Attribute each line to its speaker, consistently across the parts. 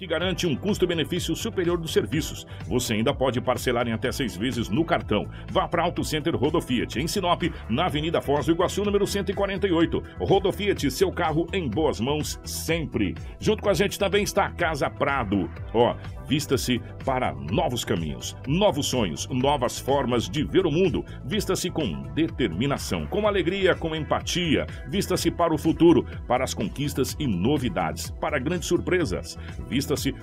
Speaker 1: que garante um custo-benefício superior dos serviços. Você ainda pode parcelar em até seis vezes no cartão. Vá para Auto Center Rodo Fiat, em Sinop, na Avenida Foz do Iguaçu, número 148. Rodo Fiat, seu carro em boas mãos sempre. Junto com a gente também está a Casa Prado. Ó, vista-se para novos caminhos, novos sonhos, novas formas de ver o mundo. Vista-se com determinação, com alegria, com empatia. Vista-se para o futuro, para as conquistas e novidades, para grandes surpresas. Vista-se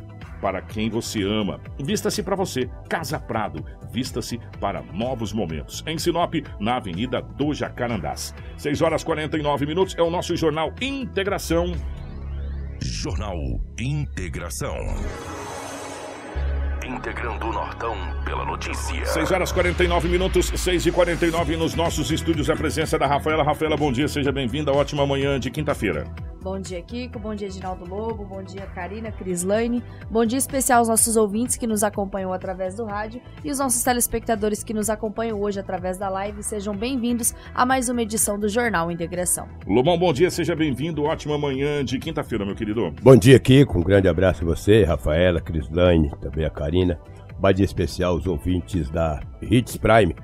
Speaker 1: para quem você ama. Vista-se para você, Casa Prado. Vista-se para novos momentos. Em Sinop, na Avenida do Jacarandás. 6 horas 49 minutos é o nosso jornal Integração.
Speaker 2: Jornal Integração. Integrando o Nortão pela notícia.
Speaker 1: 6 horas 49 minutos, 6 e 49 nos nossos estúdios. A presença da Rafaela. Rafaela, bom dia, seja bem-vinda. Ótima manhã de quinta-feira.
Speaker 3: Bom dia, Kiko. Bom dia, Edinaldo Lobo. Bom dia, Karina, Crislaine. Bom dia especial aos nossos ouvintes que nos acompanham através do rádio e os nossos telespectadores que nos acompanham hoje através da live. Sejam bem-vindos a mais uma edição do Jornal Integração.
Speaker 1: Lobão, bom dia, seja bem-vindo. Ótima manhã de quinta-feira, meu querido.
Speaker 4: Bom dia, Kiko. Um grande abraço a você, Rafaela, Crislaine, também a Karina. Bom dia especial aos ouvintes da Hits Prime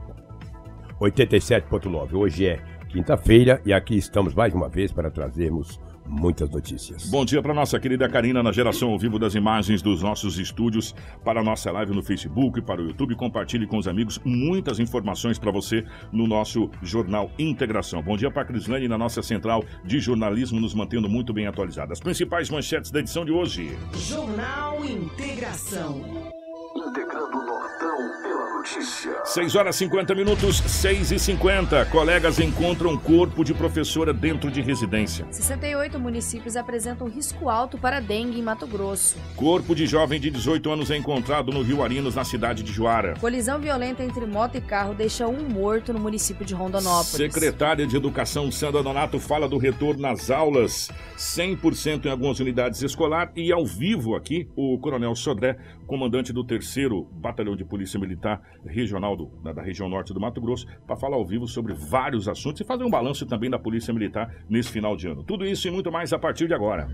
Speaker 4: 87.9. Hoje é quinta-feira e aqui estamos mais uma vez para trazermos muitas notícias.
Speaker 1: Bom dia para nossa querida Karina na geração ao vivo das imagens dos nossos estúdios para a nossa live no Facebook, para o YouTube. Compartilhe com os amigos muitas informações para você no nosso Jornal Integração. Bom dia para a Crislane na nossa central de jornalismo, nos mantendo muito bem atualizadas. As principais manchetes da edição de hoje.
Speaker 5: Jornal Integração.
Speaker 2: Integrando o Nortão pela notícia.
Speaker 1: 6 horas 50 minutos, 6 e 50. Colegas encontram corpo de professora dentro de residência.
Speaker 3: 68 municípios apresentam risco alto para dengue em Mato Grosso.
Speaker 1: Corpo de jovem de 18 anos é encontrado no Rio Arinos, na cidade de Juara.
Speaker 3: Colisão violenta entre moto e carro deixa um morto no município de Rondonópolis.
Speaker 1: Secretária de Educação Sandra Donato fala do retorno às aulas 100% em algumas unidades escolar e ao vivo aqui o Coronel Sodré, comandante do terceiro Batalhão de Polícia Militar Regional do, da, da região norte do Mato Grosso, para falar ao vivo sobre vários assuntos e fazer um balanço também da Polícia Militar nesse final de ano. Tudo isso e muito mais a partir de agora.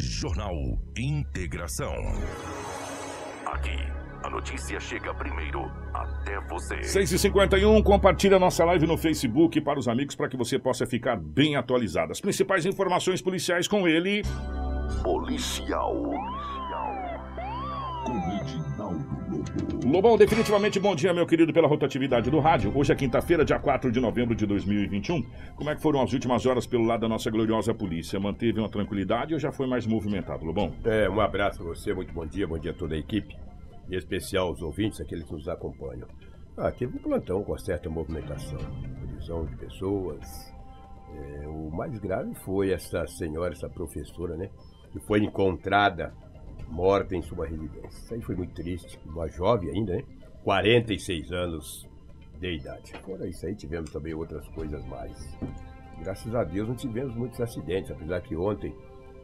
Speaker 2: Jornal Integração. Aqui, a notícia chega primeiro até você.
Speaker 1: 6h51, compartilha nossa live no Facebook para os amigos para que você possa ficar bem atualizado. As principais informações policiais com ele.
Speaker 2: Policial.
Speaker 1: Lobão, definitivamente bom dia, meu querido, pela rotatividade do rádio. Hoje é quinta-feira, dia 4 de novembro de 2021. Como é que foram as últimas horas pelo lado da nossa gloriosa polícia? Manteve uma tranquilidade ou já foi mais movimentado, Lobão?
Speaker 4: É, um abraço para você, muito bom dia, bom dia a toda a equipe, em especial aos ouvintes, aqueles que nos acompanham. Ah, teve um plantão com certa movimentação, prisão de pessoas. É, o mais grave foi essa senhora, essa professora, né? Que foi encontrada morta em sua residência. Isso aí foi muito triste. Uma jovem ainda, né? 46 anos de idade. Fora isso aí, tivemos também outras coisas mais. Graças a Deus não tivemos muitos acidentes, apesar que ontem,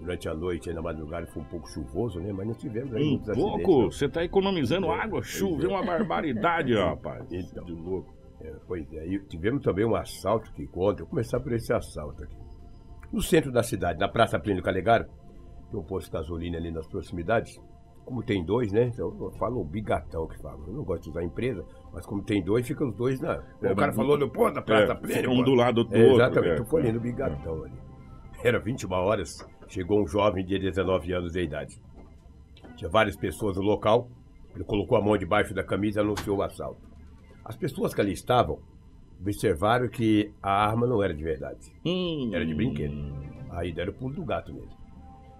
Speaker 4: durante a noite, aí na madrugada, foi um pouco chuvoso, né? Mas não tivemos aí
Speaker 1: Um
Speaker 4: muitos acidentes.
Speaker 1: pouco? Você tá economizando
Speaker 4: É,
Speaker 1: água? Choveu
Speaker 4: é.
Speaker 1: uma barbaridade, rapaz.
Speaker 4: Então.
Speaker 1: De louco.
Speaker 4: É, pois é, e tivemos também um assalto que conta. Vou começar por esse assalto aqui. No centro da cidade, na Praça Plínio Calegaro, tem um posto de gasolina ali nas proximidades. Como tem dois, né? Então eu falo o bigatão que fala. Eu não gosto de usar empresa, mas como tem dois, fica os dois na. o cara falou no posto da Praça
Speaker 1: É,
Speaker 4: Plínio.
Speaker 1: um
Speaker 4: pô.
Speaker 1: do lado do
Speaker 4: É,
Speaker 1: outro.
Speaker 4: Exatamente,
Speaker 1: é,
Speaker 4: eu
Speaker 1: é.
Speaker 4: no bigatão ali. Era 21 horas, chegou um jovem de 19 anos de idade. Tinha várias pessoas no local, ele colocou a mão debaixo da camisa e anunciou o assalto. As pessoas que ali estavam observaram que a arma não era de verdade,
Speaker 1: Hum.
Speaker 4: era de brinquedo. Aí deram o pulo do gato mesmo.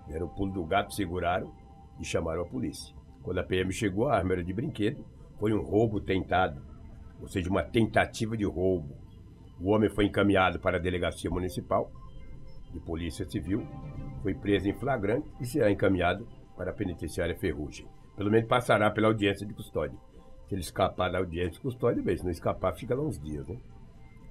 Speaker 4: Deram o pulo do gato, seguraram e chamaram a polícia. Quando a PM chegou, a arma era de brinquedo, foi um roubo tentado, ou seja, uma tentativa de roubo. O homem foi encaminhado para a delegacia municipal de polícia civil, foi preso em flagrante e será encaminhado para a penitenciária Ferrugem. Pelo menos passará pela audiência de custódia. Se ele escapar da audiência de custódia, bem, se não escapar, fica lá uns dias, né?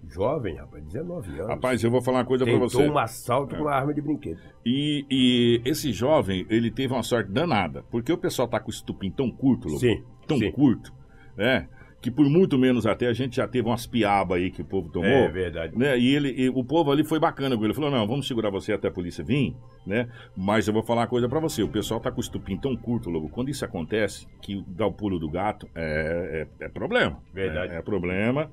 Speaker 4: Jovem, rapaz, 19 anos.
Speaker 1: Rapaz, eu vou falar uma coisa pra
Speaker 4: Tentou
Speaker 1: você.
Speaker 4: um assalto com uma arma de brinquedo.
Speaker 1: E, e esse jovem, ele teve uma sorte danada, porque o pessoal tá com esse tupim tão curto, Lobo,
Speaker 4: Sim,
Speaker 1: tão
Speaker 4: sim.
Speaker 1: curto, né? que por muito menos até a gente já teve umas piabas aí que o povo tomou.
Speaker 4: É verdade.
Speaker 1: Né? E ele, e o povo ali foi bacana com ele. Falou: não, vamos segurar você até a polícia vir, né? Mas eu vou falar uma coisa pra você: o pessoal tá com o estupim tão curto, logo. Quando isso acontece, que dá o pulo do gato, é, é, é problema.
Speaker 4: Verdade.
Speaker 1: É, é problema.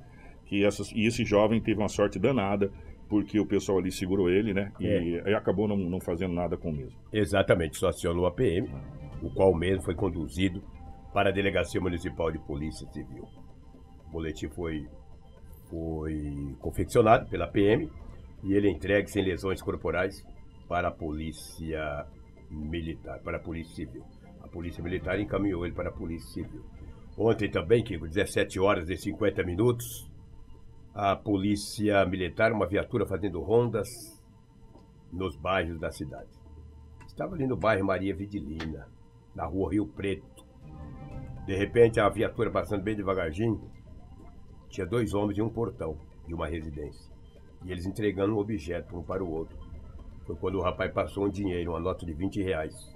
Speaker 1: Que essas, e esse jovem teve uma sorte danada, porque o pessoal ali segurou ele, né? E,
Speaker 4: É.
Speaker 1: e acabou não, não fazendo nada com o mesmo.
Speaker 4: Exatamente, só acionou a PM, o qual mesmo foi conduzido para a Delegacia Municipal de Polícia Civil. O boletim foi, foi confeccionado pela PM e ele é entregue sem lesões corporais para a Polícia Militar, para a Polícia Civil. A Polícia Militar encaminhou ele para a Polícia Civil. Ontem também, Kiko, 17 horas e 50 minutos, a Polícia Militar, uma viatura fazendo rondas nos bairros da cidade. Estava ali no bairro Maria Vidilina, na rua Rio Preto. De repente, a viatura passando bem devagarzinho, tinha dois homens em um portão de uma residência. E eles entregando um objeto um para o outro. Foi quando o rapaz passou um dinheiro, uma nota de 20 reais.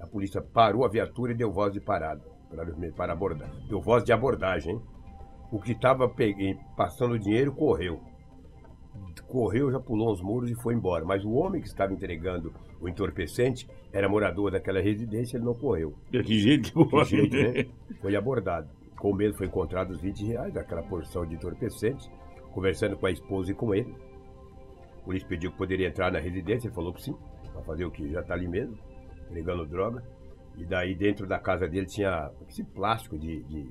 Speaker 4: A polícia parou a viatura e deu voz de parada para, para abordar. Deu voz de abordagem. hein? O que estava passando o dinheiro correu correu, já pulou uns muros e foi embora. Mas o homem que estava entregando o entorpecente era morador daquela residência, ele não correu.
Speaker 1: Que jeito que
Speaker 4: Que jeito, né? Foi abordado. Com medo foi encontrado os 20 reais, daquela porção de entorpecente, conversando com a esposa e com ele. O polícia pediu que poderia entrar na residência, ele falou que sim. Vai fazer o quê? Já está ali mesmo, entregando droga. E daí dentro da casa dele tinha esse plástico de, de,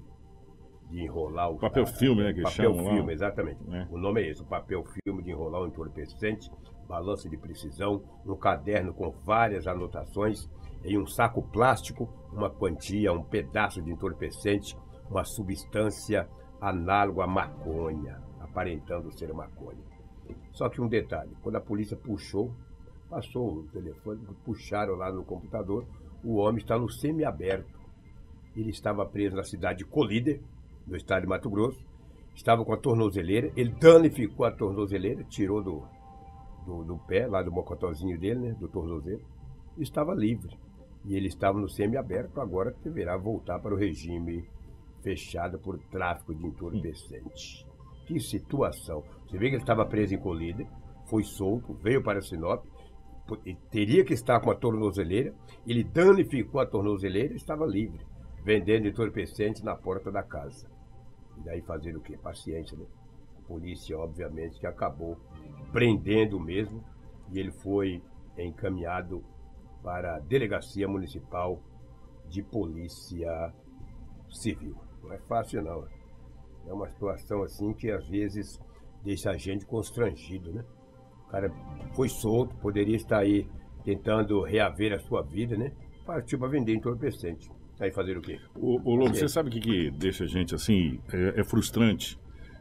Speaker 4: de enrolar o.
Speaker 1: Papel filme, né, que
Speaker 4: papel
Speaker 1: chamam lá.
Speaker 4: filme, exatamente.
Speaker 1: né?
Speaker 4: O nome é esse, o papel filme de enrolar o entorpecente, balança de precisão, um caderno com várias anotações, em um saco plástico, uma quantia, um pedaço de entorpecente, uma substância análoga à maconha, aparentando ser maconha. Só que um detalhe, quando a polícia puxou, passou o telefone, puxaram lá no computador, o homem está no semiaberto. Ele estava preso na cidade de Colíder, no estado de Mato Grosso, estava com a tornozeleira, ele danificou a tornozeleira, tirou do, do, do pé, lá do mocotózinho dele, né, do tornozelo, e estava livre. E ele estava no semiaberto, agora deverá voltar para o regime fechado por tráfico de entorpecente. Que situação. Você vê que ele estava preso em Colíder, foi solto, veio para Sinop, teria que estar com a tornozeleira, ele danificou a tornozeleira e estava livre, vendendo entorpecente na porta da casa. E daí fazer o quê? Paciência, né? A polícia, obviamente, que acabou prendendo mesmo e ele foi encaminhado para a Delegacia Municipal de Polícia Civil. Não é fácil, não. É uma situação assim que às vezes deixa a gente constrangido, né? O cara foi solto, poderia estar aí tentando reaver a sua vida, né? Partiu para vender entorpecente. Aí fazer o quê?
Speaker 1: O, o Lobo, você sabe o que, que deixa a gente assim? É, é frustrante.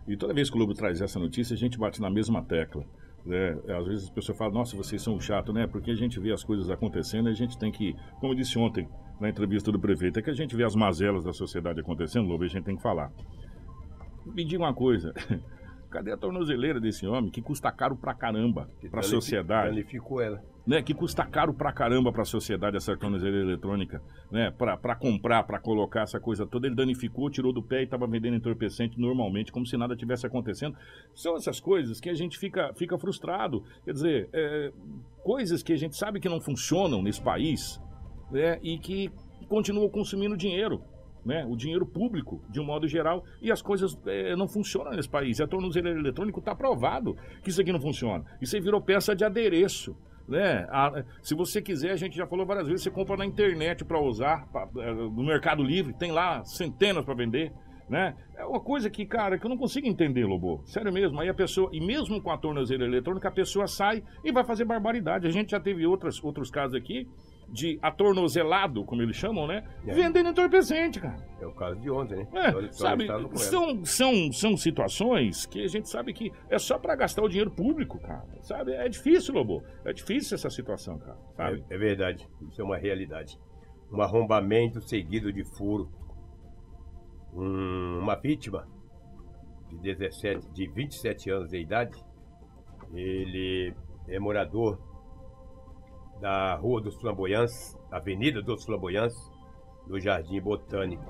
Speaker 1: E toda vez que o Lobo traz essa notícia, a gente bate na mesma tecla. Né? Às vezes as pessoas falam, nossa, vocês são chato, né? Porque a gente vê as coisas acontecendo e a gente tem que, como eu disse ontem na entrevista do prefeito, é que a gente vê as mazelas da sociedade acontecendo, Lobo, e a gente tem que falar. Me diga uma coisa. Cadê a tornozeleira desse homem que custa caro pra caramba pra sociedade?
Speaker 4: Danificou ela.
Speaker 1: né, que custa caro pra caramba pra sociedade essa tornozeleira eletrônica, né, pra, pra comprar, pra colocar essa coisa toda, ele danificou, tirou do pé e tava vendendo entorpecente normalmente, como se nada tivesse acontecendo. São essas coisas que a gente fica, fica frustrado, quer dizer, é, coisas que a gente sabe que não funcionam nesse país, né, e que continuam consumindo dinheiro. Né, o dinheiro público, de um modo geral, e as coisas é, não funcionam nesse país. A tornozeleira eletrônica está provado que isso aqui não funciona. Isso aí virou peça de adereço. Né? A- se você quiser, a gente já falou várias vezes, você compra na internet para usar, pra- é, no Mercado Livre, tem lá centenas para vender. Né? É uma coisa que, cara, que eu não consigo entender, Lobo. Sério mesmo. Aí a pessoa, e mesmo com a tornozeleira eletrônica, a pessoa sai e vai fazer barbaridade. A gente já teve outras, outros casos aqui de atornozelado, como eles chamam, né?
Speaker 4: É.
Speaker 1: Vendendo entorpecente, cara.
Speaker 4: É o caso de ontem, né?
Speaker 1: É, sabe,
Speaker 4: ela.
Speaker 1: são, são, são situações que a gente sabe que é só pra gastar o dinheiro público, cara. Sabe? É difícil, Lobo. É difícil essa situação, cara. Sabe?
Speaker 4: É, é verdade, isso é uma realidade. Um arrombamento seguido de furo. Um- uma vítima de 17, de 27 anos de idade, ele é morador da Rua dos Flamboyantes, Avenida dos Flamboyantes, no Jardim Botânico.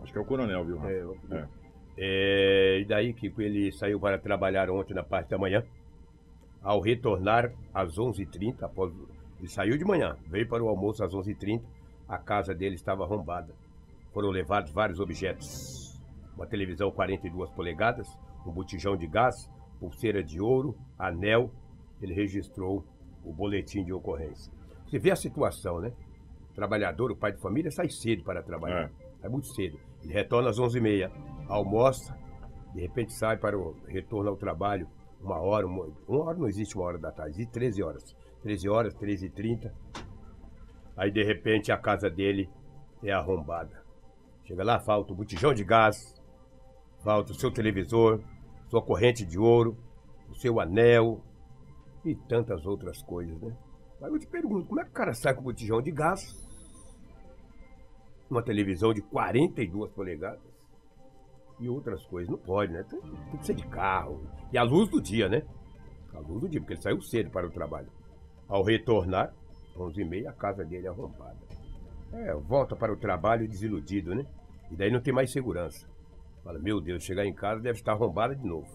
Speaker 1: Acho que é o coronel, viu?
Speaker 4: É,
Speaker 1: É.
Speaker 4: É, e daí que ele saiu para trabalhar ontem na parte da manhã. Ao retornar às 11h30, após, ele saiu de manhã, veio para o almoço às 11h30, a casa dele estava arrombada. Foram levados vários objetos. Uma televisão 42 polegadas, um botijão de gás, pulseira de ouro, anel. Ele registrou o boletim de ocorrência. Você vê a situação, né? O trabalhador, o pai de família, sai cedo para trabalhar. Sai muito cedo. Ele retorna às 11h30, almoça, de repente sai para o retorno ao trabalho, uma hora, uma, uma hora não existe uma hora da tarde, existe 13 horas. 13 horas, 13 e 30 Aí de repente a casa dele é arrombada. Chega lá, falta o botijão de gás, falta o seu televisor, sua corrente de ouro, o seu anel e tantas outras coisas, né? Aí eu te pergunto, como é que o cara sai com o botijão de gás, uma televisão de 42 polegadas e outras coisas? Não pode, né? Tem, tem que ser de carro. E a luz do dia, né? A luz do dia, porque ele saiu cedo para o trabalho. Ao retornar, 11h30, a casa dele é arrombada. É, volta para o trabalho desiludido, né? E daí não tem mais segurança. Fala, meu Deus, chegar em casa deve estar arrombada de novo.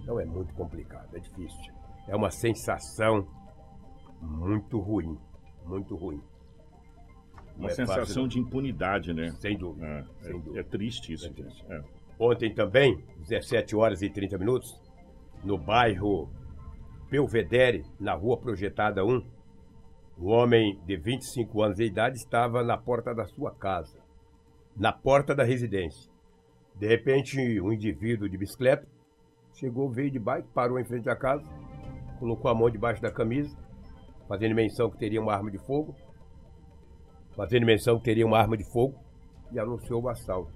Speaker 4: Então é muito complicado, é difícil. É uma sensação muito ruim, muito ruim. Não
Speaker 1: Uma
Speaker 4: é
Speaker 1: sensação
Speaker 4: fácil,
Speaker 1: de impunidade, né?
Speaker 4: Sem dúvida.
Speaker 1: É,
Speaker 4: sem
Speaker 1: é-
Speaker 4: dúvida.
Speaker 1: é triste isso.
Speaker 4: É triste.
Speaker 1: É.
Speaker 4: Ontem também, 17 horas e 30 minutos, no bairro Belvedere, na rua Projetada 1, um homem de 25 anos de idade estava na porta da sua casa, na porta da residência. De repente, um indivíduo de bicicleta chegou, veio de bike, parou em frente à casa, colocou a mão debaixo da camisa, fazendo menção que teria uma arma de fogo, fazendo menção que teria uma arma de fogo e anunciou o assalto.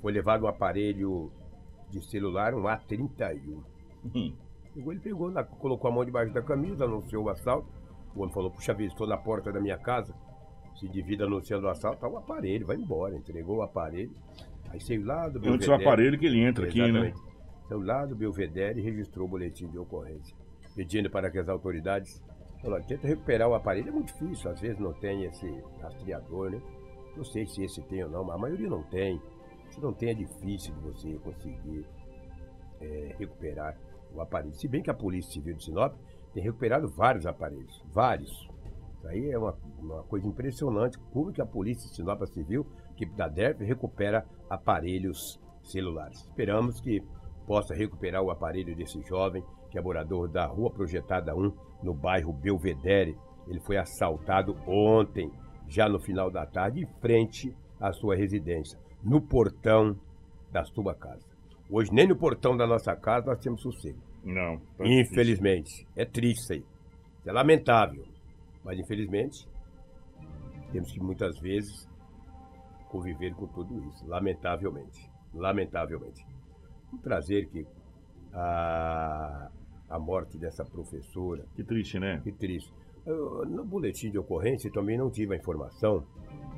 Speaker 4: Foi levado um aparelho de celular, um A31.
Speaker 1: Hum.
Speaker 4: Chegou, ele pegou, colocou a mão debaixo da camisa, anunciou o assalto. O homem falou, puxa vida, estou na porta da minha casa. Se divida anunciando o assalto, tá o aparelho, vai embora. Entregou o aparelho. Aí saiu lá do
Speaker 1: Antes do aparelho que ele entra aqui, né?
Speaker 4: Saiu lá do Belvedere e registrou o boletim de ocorrência. Pedindo para que as autoridades tenta recuperar o aparelho. É muito difícil, às vezes não tem esse rastreador, né? Não sei se esse tem ou não, mas a maioria não tem. Se não tem, é difícil de você conseguir é, recuperar o aparelho. Se bem que a Polícia Civil de Sinop tem recuperado vários aparelhos, vários. Isso aí é uma, uma coisa impressionante. Como que a Polícia de Sinop Civil, que da DERP, recupera aparelhos celulares. Esperamos que possa recuperar o aparelho desse jovem, que é morador da Rua Projetada 1, no bairro Belvedere. Ele foi assaltado ontem, já no final da tarde, em frente à sua residência, no portão da sua casa. Hoje, nem no portão da nossa casa nós temos sossego.
Speaker 1: Não. tá
Speaker 4: Infelizmente. É triste isso aí. É lamentável. Mas infelizmente, temos que muitas vezes conviver com tudo isso. Lamentavelmente. Lamentavelmente. Um prazer que a, a morte dessa professora.
Speaker 1: Que triste, né?
Speaker 4: que triste. Eu, no boletim de ocorrência também não tive a informação,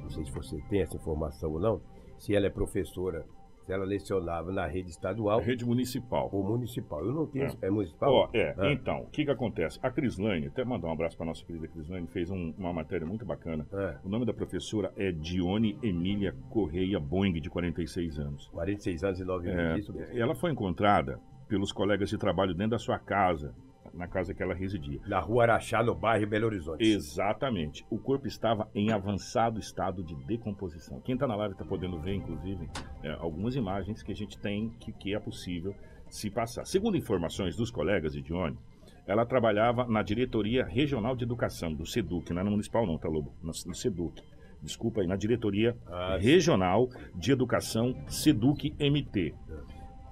Speaker 4: não sei se você tem essa informação ou não, se ela é professora, se ela lecionava na rede estadual
Speaker 1: Rede municipal.
Speaker 4: ou municipal. Eu não tenho.
Speaker 1: É.
Speaker 4: É, municipal?
Speaker 1: Ó, é,
Speaker 4: Ah.
Speaker 1: então, o que que acontece? A Crislane, até mandar um abraço para nossa querida Crislane, fez um- uma matéria muito bacana.
Speaker 4: É,
Speaker 1: O nome da professora é Dione Emília Correia Boing, de 46 anos.
Speaker 4: 46 anos e 9
Speaker 1: É,
Speaker 4: meses. Isso mesmo.
Speaker 1: ela foi encontrada pelos colegas de trabalho dentro da sua casa, na casa que ela residia.
Speaker 4: Na rua Araxá, no bairro Belo Horizonte.
Speaker 1: Exatamente. O corpo estava em avançado estado de decomposição. Quem está na live está podendo ver, inclusive, é, algumas imagens que a gente tem que, que é possível se passar. Segundo informações dos colegas de Dione, ela trabalhava na Diretoria Regional de Educação, do SEDUC, não é no Municipal não, tá, Lobo? No, no SEDUC. Desculpa aí, na Diretoria
Speaker 4: Ah.
Speaker 1: Regional de Educação SEDUC MT.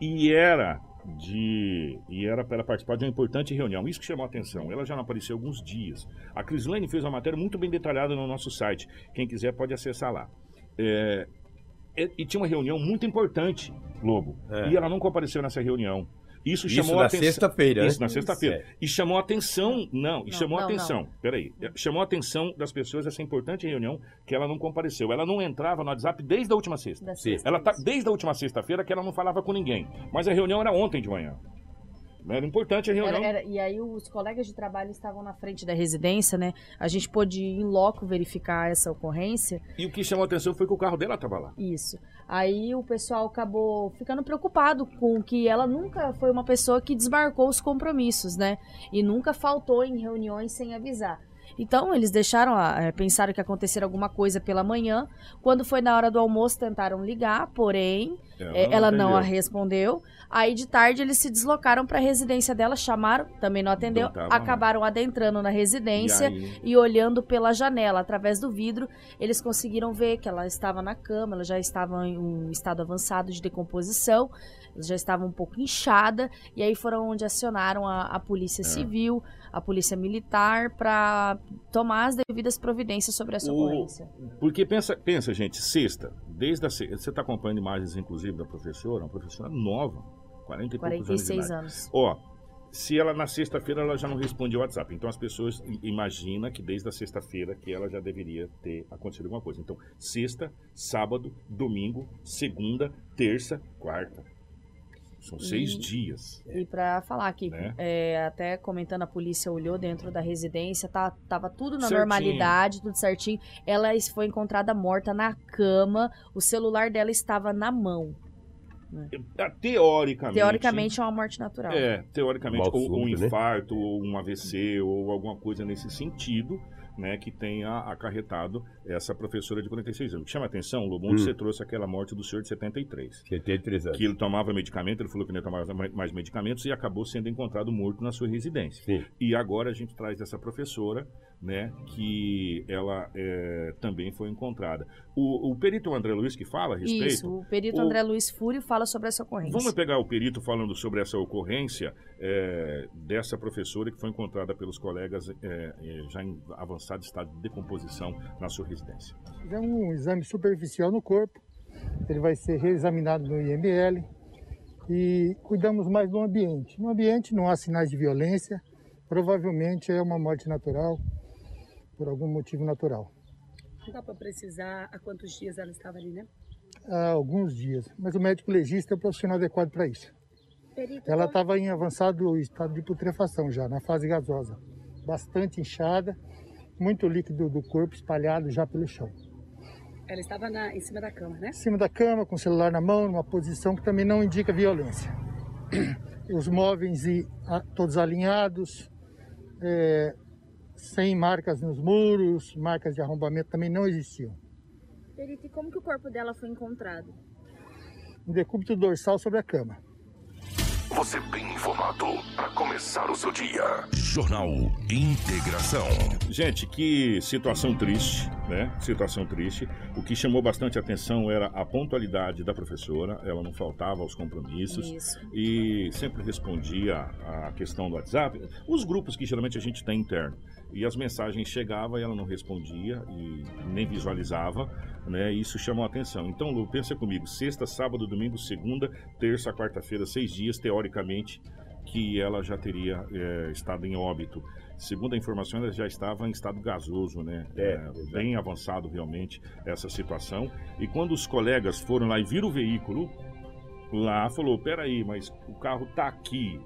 Speaker 1: E era de e era para ela participar de uma importante reunião. Isso que chamou a atenção. Ela já não apareceu há alguns dias. A Crislane fez uma matéria muito bem detalhada no nosso site. Quem quiser pode acessar lá. É, e, e tinha uma reunião muito importante, Lobo.
Speaker 4: É.
Speaker 1: E ela não compareceu nessa reunião. Isso
Speaker 4: Isso
Speaker 1: chamou
Speaker 4: na
Speaker 1: a atenção.
Speaker 4: sexta-feira, né?
Speaker 1: Isso, na sexta-feira.
Speaker 4: Certo.
Speaker 1: E chamou a atenção, não, e
Speaker 3: Não,
Speaker 1: chamou a
Speaker 3: não,
Speaker 1: atenção, peraí, chamou a atenção das pessoas essa importante reunião que ela não compareceu. Ela não entrava no WhatsApp desde a última sexta.
Speaker 3: Da sexta.
Speaker 1: Ela tá desde a última sexta-feira que ela não falava com ninguém. Mas a reunião era ontem de manhã. Era importante a reunião.
Speaker 3: Era- era- e aí os colegas de trabalho estavam na frente da residência, né? A gente pôde ir em loco verificar essa ocorrência.
Speaker 1: E o que chamou a atenção foi que o carro dela estava lá.
Speaker 3: Isso. Aí o pessoal acabou ficando preocupado com que ela nunca foi uma pessoa que desmarcou os compromissos, né? E nunca faltou em reuniões sem avisar. Então eles deixaram, a- eh, pensaram que aconteceria alguma coisa pela manhã. Quando foi na hora do almoço, tentaram ligar, porém é, ela não a
Speaker 1: atendeu.
Speaker 3: respondeu. Aí de tarde eles se deslocaram para a residência dela, chamaram, também não atendeu,
Speaker 1: Não tava
Speaker 3: acabaram adentrando na
Speaker 1: E
Speaker 3: residência
Speaker 1: aí,
Speaker 3: e olhando pela janela, através do vidro, eles conseguiram ver que ela estava na cama, ela já estava em um estado avançado de decomposição, ela já estava um pouco inchada, e aí foram onde acionaram a, a polícia
Speaker 1: É.
Speaker 3: civil, a polícia militar, para tomar as devidas providências sobre essa ocorrência.
Speaker 1: Porque pensa, pensa, gente, sexta, desde a sexta, você está acompanhando imagens, inclusive, da professora, uma professora nova, 40 e poucos anos de
Speaker 3: 46
Speaker 1: idade.
Speaker 3: anos.
Speaker 1: Ó, se ela na sexta-feira ela já não responde o WhatsApp, então as pessoas imaginam que desde a sexta-feira que ela já deveria ter acontecido alguma coisa. Então, sexta, sábado, domingo, segunda, terça, quarta. São seis
Speaker 3: E-
Speaker 1: dias.
Speaker 3: E para falar que,
Speaker 1: Né?
Speaker 3: é, até comentando, a polícia olhou dentro da residência, tá, tava tudo na
Speaker 1: Certinho.
Speaker 3: normalidade, tudo certinho. Ela foi encontrada morta na cama, o celular dela estava na mão.
Speaker 1: Ah, Teoricamente.
Speaker 3: Teoricamente é uma morte natural.
Speaker 1: É, teoricamente,
Speaker 4: Mal
Speaker 1: ou um
Speaker 4: súbito, né?
Speaker 1: infarto, ou um AVC, ou alguma coisa nesse sentido, né, que tenha acarretado essa professora de 46 anos. O que chama a atenção, Lobo, onde
Speaker 4: Hum.
Speaker 1: você trouxe aquela morte do senhor de 73.
Speaker 4: 73 anos.
Speaker 1: Que ele tomava medicamento, ele falou que não ia tomar mais- medicamentos e acabou sendo encontrado morto na sua residência.
Speaker 4: Sim.
Speaker 1: E agora a gente traz essa professora, né, que ela é, também foi encontrada. O, o perito André Luiz que fala a respeito.
Speaker 3: Isso, o perito
Speaker 1: O-
Speaker 3: André Luiz Fúrio fala sobre essa ocorrência.
Speaker 1: Vamos pegar o perito falando sobre essa ocorrência é, dessa professora que foi encontrada pelos colegas é, é, já em avançado estado de decomposição na sua residência.
Speaker 6: Fizemos um exame superficial no corpo, ele vai ser reexaminado no IML e cuidamos mais do ambiente. No ambiente não há sinais de violência, provavelmente é uma morte natural, por algum motivo natural.
Speaker 7: Não dá para precisar há quantos dias ela estava ali, né?
Speaker 6: Há alguns dias, mas o médico legista é o profissional adequado para isso.
Speaker 7: Perito,
Speaker 6: Ela estava em avançado estado de putrefação já, na fase gasosa, bastante inchada, muito líquido do corpo espalhado já pelo chão.
Speaker 7: ela estava na- em cima da cama, né?
Speaker 6: em cima da cama, com o celular na mão, numa posição que também não indica violência. Os móveis e, a- todos alinhados, é, sem marcas nos muros, marcas de arrombamento também não existiam.
Speaker 8: Perito, e como que o corpo dela foi encontrado?
Speaker 6: Um decúbito dorsal sobre a cama.
Speaker 2: Você bem informado para começar o seu dia.
Speaker 9: Jornal Integração.
Speaker 1: Gente, que situação triste, né? Situação triste. O que chamou bastante atenção era a pontualidade da professora. Ela não faltava aos compromissos.
Speaker 3: Isso.
Speaker 1: e sempre respondia a questão do WhatsApp, os grupos que geralmente a gente tem interno. E as mensagens chegavam e ela não respondia e nem visualizava, né? Isso chamou a atenção. Então, Lu, pensa comigo, sexta, sábado, domingo, segunda, terça, quarta-feira, seis dias, teoricamente, que ela já teria é, estado em óbito. Segundo a informação, ela já estava em estado gasoso, né?
Speaker 4: É,
Speaker 1: É, bem avançado realmente essa situação. E quando os colegas foram lá e viram o veículo, lá falou, peraí, mas o carro tá aqui,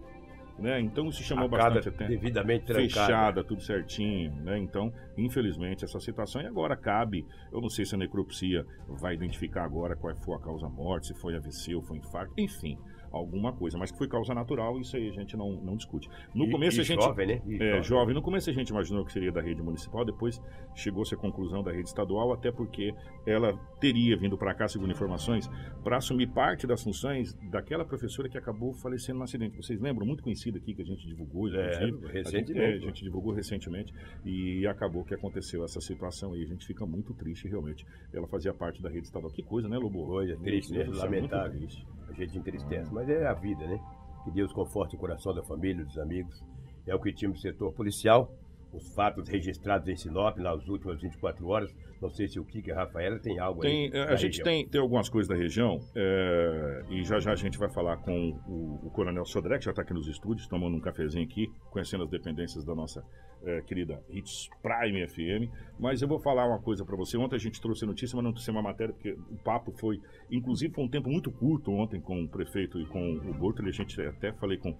Speaker 1: né? Então isso chamou bastante atenção.
Speaker 4: devidamente trancada.
Speaker 1: Fechada, tudo certinho, né? Então, infelizmente, essa situação. E agora cabe, eu não sei se a necropsia vai identificar agora qual foi a causa morte, se foi AVC ou foi infarto, enfim, alguma coisa. Mas que foi causa natural, isso aí a gente não, não discute. No
Speaker 4: E-
Speaker 1: começo
Speaker 4: e
Speaker 1: a gente.
Speaker 4: jovem, né? E
Speaker 1: É, jovem. No começo a gente imaginou que seria da rede municipal, depois chegou-se à conclusão da rede estadual, até porque ela teria vindo para cá, segundo informações, para assumir parte das funções daquela professora que acabou falecendo no acidente. Vocês lembram? Muito conhecida aqui, que a gente divulgou,
Speaker 4: É,
Speaker 1: inclusive. A gente,
Speaker 4: recentemente.
Speaker 1: é, a gente divulgou recentemente e acabou que aconteceu essa situação aí. A gente fica muito triste, realmente. Ela fazia parte da rede estadual. Que coisa, né, Lobo?
Speaker 4: Coisa
Speaker 1: Meu
Speaker 4: triste, né? Lamentável.
Speaker 1: triste.
Speaker 4: A gente entristece, mas é a vida, né? Que Deus conforte o coração da família, dos amigos. É o que tínhamos no setor policial. Os fatos registrados em Sinop nas últimas 24 horas. Não sei se o Kika e a Rafaela tem algo
Speaker 1: Tem,
Speaker 4: aí.
Speaker 1: a gente
Speaker 4: região.
Speaker 1: tem, tem algumas coisas da região é, e já já a gente vai falar com o, o Coronel Sodré, que já está aqui nos estúdios, tomando um cafezinho aqui, conhecendo as dependências da nossa é, querida Hits Prime FM. Mas eu vou falar uma coisa para você. Ontem a gente trouxe a notícia, mas não trouxe uma matéria, porque o papo foi, inclusive, foi um tempo muito curto ontem com o prefeito e com o Bortoli. A gente até falei com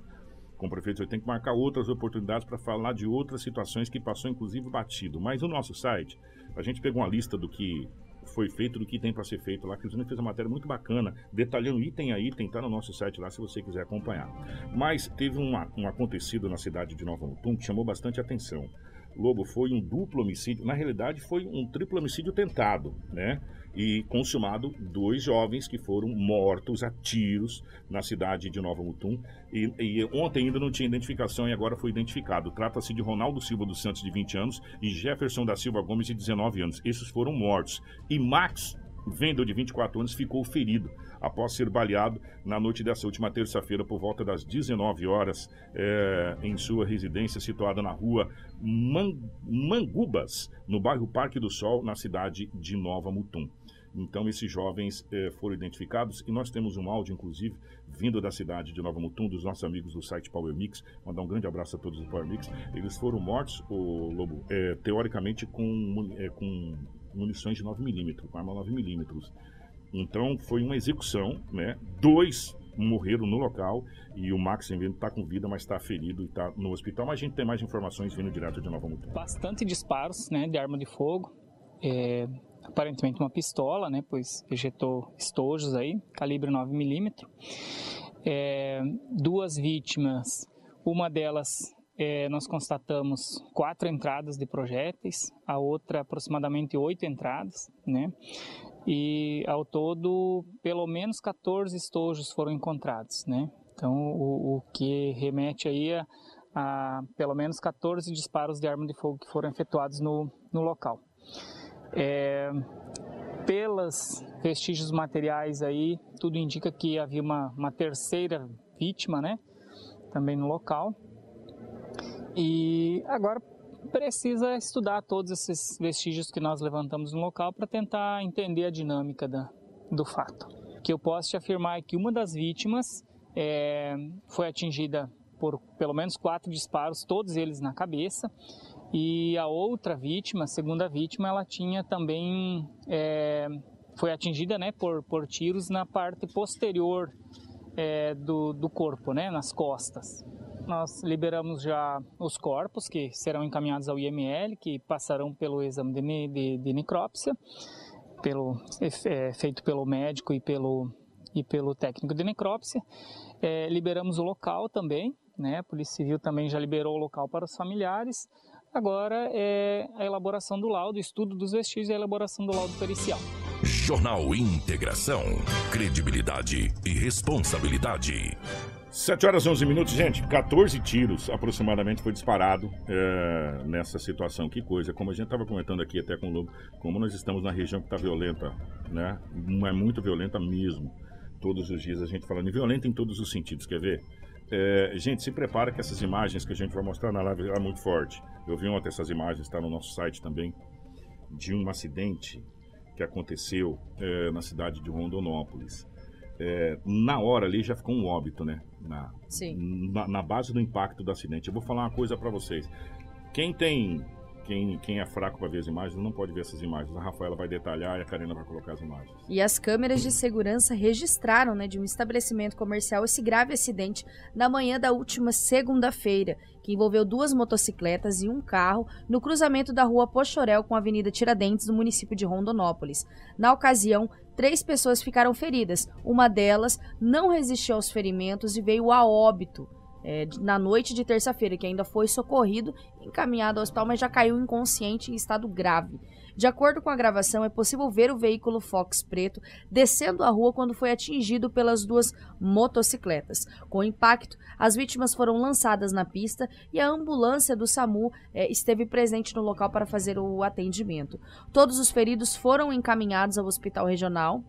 Speaker 1: com o prefeito, eu tenho que marcar outras oportunidades para falar de outras situações que passou, inclusive, batido. Mas no nosso site, a gente pegou uma lista do que foi feito, do que tem para ser feito lá. A Cristina fez uma matéria muito bacana, detalhando item a item, tá no nosso site lá, se você quiser acompanhar. Mas teve uma, um acontecido na cidade de Nova Mutum que chamou bastante atenção. Lobo foi um duplo homicídio, na realidade foi um triplo homicídio tentado, né? E consumado dois jovens que foram mortos a tiros na cidade de Nova Mutum. E, e ontem ainda não tinha identificação e agora foi identificado. Trata-se de Ronaldo Silva dos Santos, de 20 anos, e Jefferson da Silva Gomes, de 19 anos. Esses foram mortos. E Max Vendel, de 24 anos, ficou ferido após ser baleado na noite dessa última terça-feira, por volta das 19 horas, é, em sua residência situada na rua Man Mangubas, no bairro Parque do Sol, na cidade de Nova Mutum. Então, esses jovens eh, foram identificados e nós temos um áudio, inclusive, vindo da cidade de Nova Mutum, dos nossos amigos do site Power Mix. Mandar um grande abraço a todos do Power Mix. Eles foram mortos, o Lobo, eh, teoricamente com, eh, com munições de 9mm, com arma 9mm. Então, foi uma execução, né? Dois morreram no local e o Max está com vida, mas está ferido e está no hospital. Mas a gente tem mais informações vindo direto de Nova Mutum.
Speaker 10: Bastante disparos, né, de arma de fogo. É, aparentemente uma pistola, né, pois ejetou estojos aí, calibre 9mm. É, duas vítimas, uma delas é, nós constatamos quatro entradas de projéteis, a outra aproximadamente oito entradas, né? E ao todo, pelo menos 14 estojos foram encontrados, né? Então, o, o que remete aí a, a, pelo menos 14 disparos de arma de fogo que foram efetuados no, no local. É, pelas vestígios materiais aí, tudo indica que havia uma, uma terceira vítima, né? Também no local. E agora precisa estudar todos esses vestígios que nós levantamos no local para tentar entender a dinâmica da, do fato. Que eu posso te afirmar é que uma das vítimas é, foi atingida por pelo menos quatro disparos, todos eles na cabeça, e a outra vítima, a segunda vítima, ela tinha também é, foi atingida, né, por, por tiros na parte posterior é, do, do corpo, né, nas costas. Nós liberamos já os corpos que serão encaminhados ao IML, que passarão pelo exame de, de, de necrópsia, pelo, é, feito pelo médico e pelo, e pelo técnico de necrópsia. É, liberamos o local também, né? A Polícia Civil também já liberou o local para os familiares. Agora é a elaboração do laudo, estudo dos vestígios e a elaboração do laudo pericial.
Speaker 9: Jornal Integração. Credibilidade e responsabilidade.
Speaker 1: 7 horas e 11 minutos, gente. 14 tiros aproximadamente foi disparado é, nessa situação. Que coisa. Como a gente estava comentando aqui até com o Lobo, como nós estamos na região que está violenta, né? É muito violenta mesmo. Todos os dias a gente falando violenta em todos os sentidos. Quer ver? É, gente, se prepara que essas imagens que a gente vai mostrar na live é muito forte. Eu vi ontem essas imagens, está no nosso site também, de um acidente que aconteceu é, na cidade de Rondonópolis. É, na hora ali já ficou um óbito, né? Na,
Speaker 3: Sim.
Speaker 1: Na, na base do impacto do acidente. Eu vou falar uma coisa para vocês. Quem tem quem, quem é fraco para ver as imagens não pode ver essas imagens. A Rafaela vai detalhar e a Karina vai colocar as imagens.
Speaker 3: E as câmeras de segurança registraram, né, de um estabelecimento comercial esse grave acidente na manhã da última segunda-feira, que envolveu duas motocicletas e um carro no cruzamento da rua Pochorel com a Avenida Tiradentes, no município de Rondonópolis. Na ocasião, três pessoas ficaram feridas. Uma delas não resistiu aos ferimentos e veio a óbito é, na noite de terça-feira, que ainda foi socorrido, encaminhado ao hospital, mas já caiu inconsciente em estado grave. De acordo com a gravação, é possível ver o veículo Fox preto descendo a rua quando foi atingido pelas duas motocicletas. Com o impacto, as vítimas foram lançadas na pista e a ambulância do SAMU é, esteve presente no local para fazer o atendimento. Todos os feridos foram encaminhados ao hospital regional.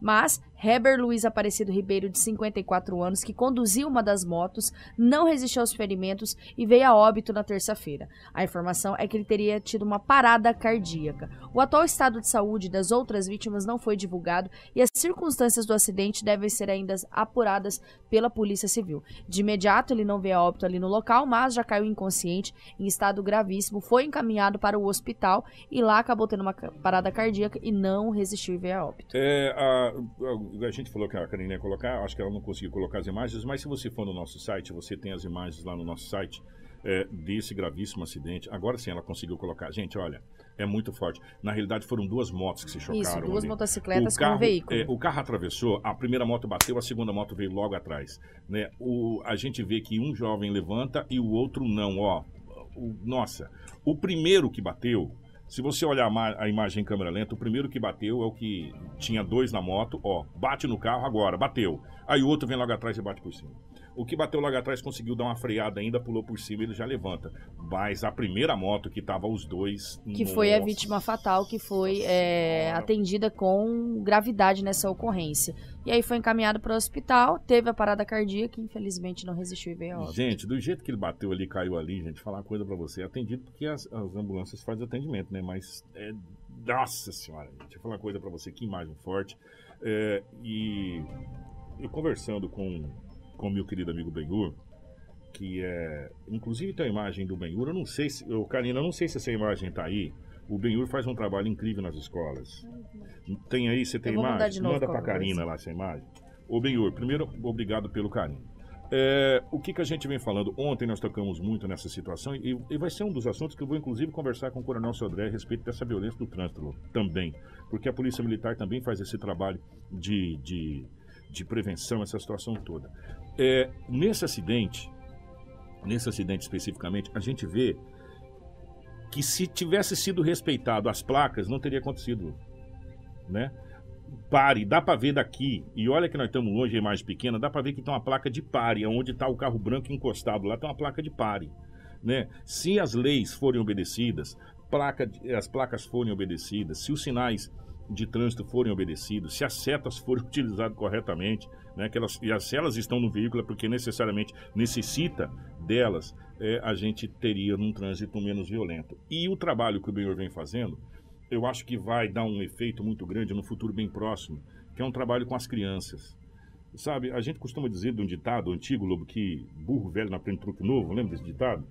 Speaker 3: Mas Heber Luiz Aparecido Ribeiro, de 54 anos, que conduziu uma das motos, não resistiu aos ferimentos e veio a óbito na terça-feira. A informação é que ele teria tido uma parada cardíaca. O atual estado de saúde das outras vítimas não foi divulgado e as circunstâncias do acidente devem ser ainda apuradas pela Polícia Civil. De imediato, ele não veio a óbito ali no local, mas já caiu inconsciente, em estado gravíssimo, foi encaminhado para o hospital e lá acabou tendo uma parada cardíaca e não resistiu e veio a óbito.
Speaker 1: É, a, a gente falou que a Karine ia colocar, acho que ela não conseguiu colocar as imagens, mas se você for no nosso site, você tem as imagens lá no nosso site é, desse gravíssimo acidente. Agora sim ela conseguiu colocar. Gente, olha, é muito forte. Na realidade, foram duas motos que se chocaram.
Speaker 3: Isso, duas
Speaker 1: ali.
Speaker 3: motocicletas
Speaker 1: O
Speaker 3: com um
Speaker 1: carro,
Speaker 3: veículo.
Speaker 1: é, o carro atravessou, a primeira moto bateu, a segunda moto veio logo atrás. Né? O, a gente vê que um jovem levanta e o outro não. Ó, o- nossa, o primeiro que bateu, se você olhar a, ma- a imagem em câmera lenta, o primeiro que bateu é o que tinha dois na moto, ó, bate no carro agora, bateu. Aí o outro vem logo atrás e bate por cima. O que bateu logo atrás conseguiu dar uma freada ainda, pulou por cima e ele já levanta. Mas a primeira moto que tava os dois.
Speaker 3: Que foi a
Speaker 1: nossa.
Speaker 3: vítima fatal que foi é, atendida com gravidade nessa ocorrência. E aí foi encaminhado para o hospital, teve a parada cardíaca, infelizmente não resistiu e veio a óbito.
Speaker 1: Gente, do jeito que ele bateu ali, caiu ali, gente, falar uma coisa pra você. É atendido porque as, as ambulâncias fazem atendimento, né? Mas, é, nossa senhora, gente, eu falar uma coisa pra você, que imagem forte. É, e eu conversando com com meu querido amigo Benhur, que é. Inclusive tem a imagem do Benhur, eu não sei se. Eu, Karina, eu não sei se essa imagem tá aí. O Benhur faz um trabalho incrível nas escolas. Tem aí, você tem imagem?
Speaker 3: novo
Speaker 1: Manda
Speaker 3: com
Speaker 1: pra
Speaker 3: a
Speaker 1: Karina lá essa imagem. Ô Benhur, primeiro, obrigado pelo carinho. É, o que, que a gente vem falando? Ontem nós tocamos muito nessa situação e, e vai ser um dos assuntos que eu vou inclusive conversar com o Coronel Sodré a respeito dessa violência do trânsito também. Porque a Polícia Militar também faz esse trabalho de, de, de prevenção, essa situação toda. É, nesse acidente, nesse acidente especificamente, a gente vê que se tivesse sido respeitado as placas, não teria acontecido, né? Pare, dá pra ver daqui, e olha que nós estamos longe, a imagem pequena, dá pra ver que tem uma placa de pare, onde está o carro branco encostado, lá tem uma placa de pare, né? Se as leis forem obedecidas, placa, as placas forem obedecidas, se os sinais de trânsito forem obedecidos, se as setas forem utilizadas corretamente, né, que elas, e se elas estão no veículo é porque necessariamente necessita delas, é, a gente teria num trânsito menos violento. E o trabalho que o Benhor vem fazendo, eu acho que vai dar um efeito muito grande no futuro bem próximo, que é um trabalho com as crianças. Sabe, a gente costuma dizer de um ditado antigo, Lobo, que burro velho não aprende truque novo, lembra desse ditado?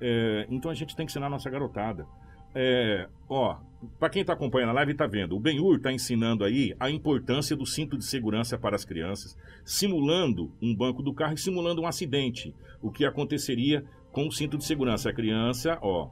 Speaker 1: É, então a gente tem que ensinar a nossa garotada. É, ó, para quem está acompanhando a live está vendo, o Benhur está ensinando aí a importância do cinto de segurança para as crianças, simulando um banco do carro e simulando um acidente. O que aconteceria com o cinto de segurança? A criança, ó,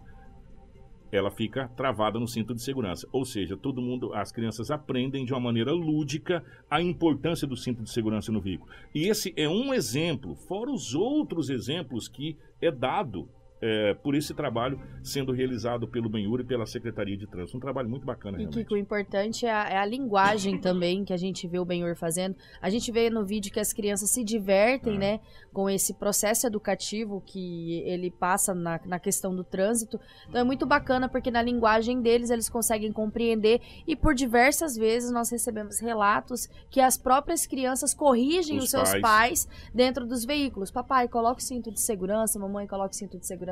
Speaker 1: ela fica travada no cinto de segurança. Ou seja, todo mundo, as crianças aprendem de uma maneira lúdica a importância do cinto de segurança no veículo. E esse é um exemplo, fora os outros exemplos que é dado é, por esse trabalho sendo realizado pelo Benhur e pela Secretaria de Trânsito. Um trabalho muito bacana,
Speaker 3: E
Speaker 1: realmente.
Speaker 3: Kiko, o importante é a, é a linguagem também que a gente vê o Benhor fazendo. A gente vê no vídeo que as crianças se divertem,
Speaker 1: É.
Speaker 3: né, com esse processo educativo que ele passa na, na questão do trânsito. Então é muito bacana porque na linguagem deles eles conseguem compreender e por diversas vezes nós recebemos relatos que as próprias crianças corrigem os,
Speaker 1: Os
Speaker 3: seus
Speaker 1: pais.
Speaker 3: pais dentro dos veículos. Papai, coloque o cinto de segurança, mamãe, coloque o cinto de segurança,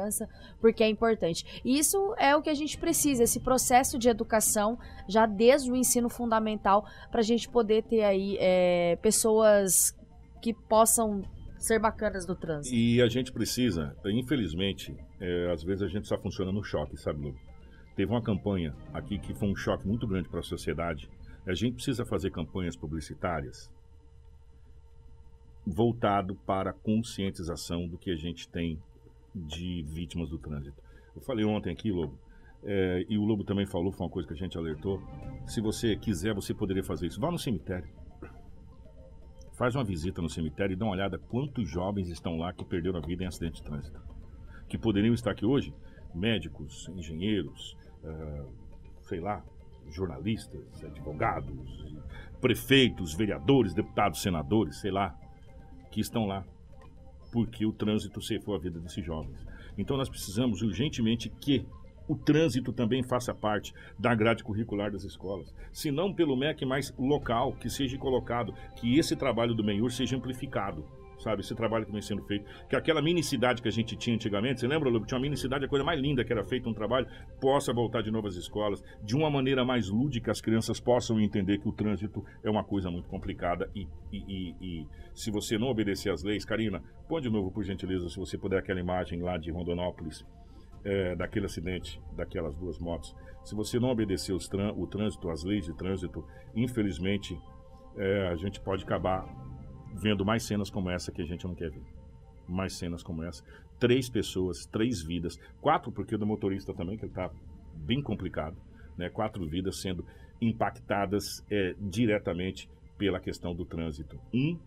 Speaker 3: porque é importante. E isso é o que a gente precisa, esse processo de educação, já desde o ensino fundamental, para a gente poder ter aí é, pessoas que possam ser bacanas do trânsito.
Speaker 1: E a gente precisa, infelizmente, é, às vezes a gente só funciona no choque, sabe, Lu? Teve uma campanha aqui que foi um choque muito grande para a sociedade. A gente precisa fazer campanhas publicitárias voltado para a conscientização do que a gente tem de vítimas do trânsito. Eu falei ontem aqui, Lobo, é, e o Lobo também falou, foi uma coisa que a gente alertou. Se você quiser, você poderia fazer isso. Vá no cemitério. Faz uma visita no cemitério e dá uma olhada quantos jovens estão lá que perderam a vida em acidente de trânsito. Que poderiam estar aqui hoje, médicos, engenheiros, ah, sei lá, jornalistas, advogados, prefeitos, vereadores, deputados, senadores, sei lá, que estão lá porque o trânsito ceifou a vida desses jovens. Então nós precisamos urgentemente que o trânsito também faça parte da grade curricular das escolas. Se não pelo MEC mais local, que seja colocado, que esse trabalho do Benhur seja amplificado. Sabe, esse trabalho que vem sendo feito. Que aquela mini cidade que a gente tinha antigamente, você lembra, Lobo? Tinha uma mini cidade, a coisa mais linda que era feito um trabalho, possa voltar de novo às escolas, de uma maneira mais lúdica, as crianças possam entender que o trânsito é uma coisa muito complicada e, e, e- e se você não obedecer às leis, Karina, põe de novo, por gentileza, se você puder, aquela imagem lá de Rondonópolis, é, daquele acidente, daquelas duas motos. Se você não obedecer o trânsito, as leis de trânsito, infelizmente é, a gente pode acabar vendo mais cenas como essa que a gente não quer ver. Mais cenas como essa. Três pessoas, três vidas. Quatro, porque o do motorista também, que ele está bem complicado. Né? Quatro vidas sendo impactadas é, diretamente pela questão do trânsito. Um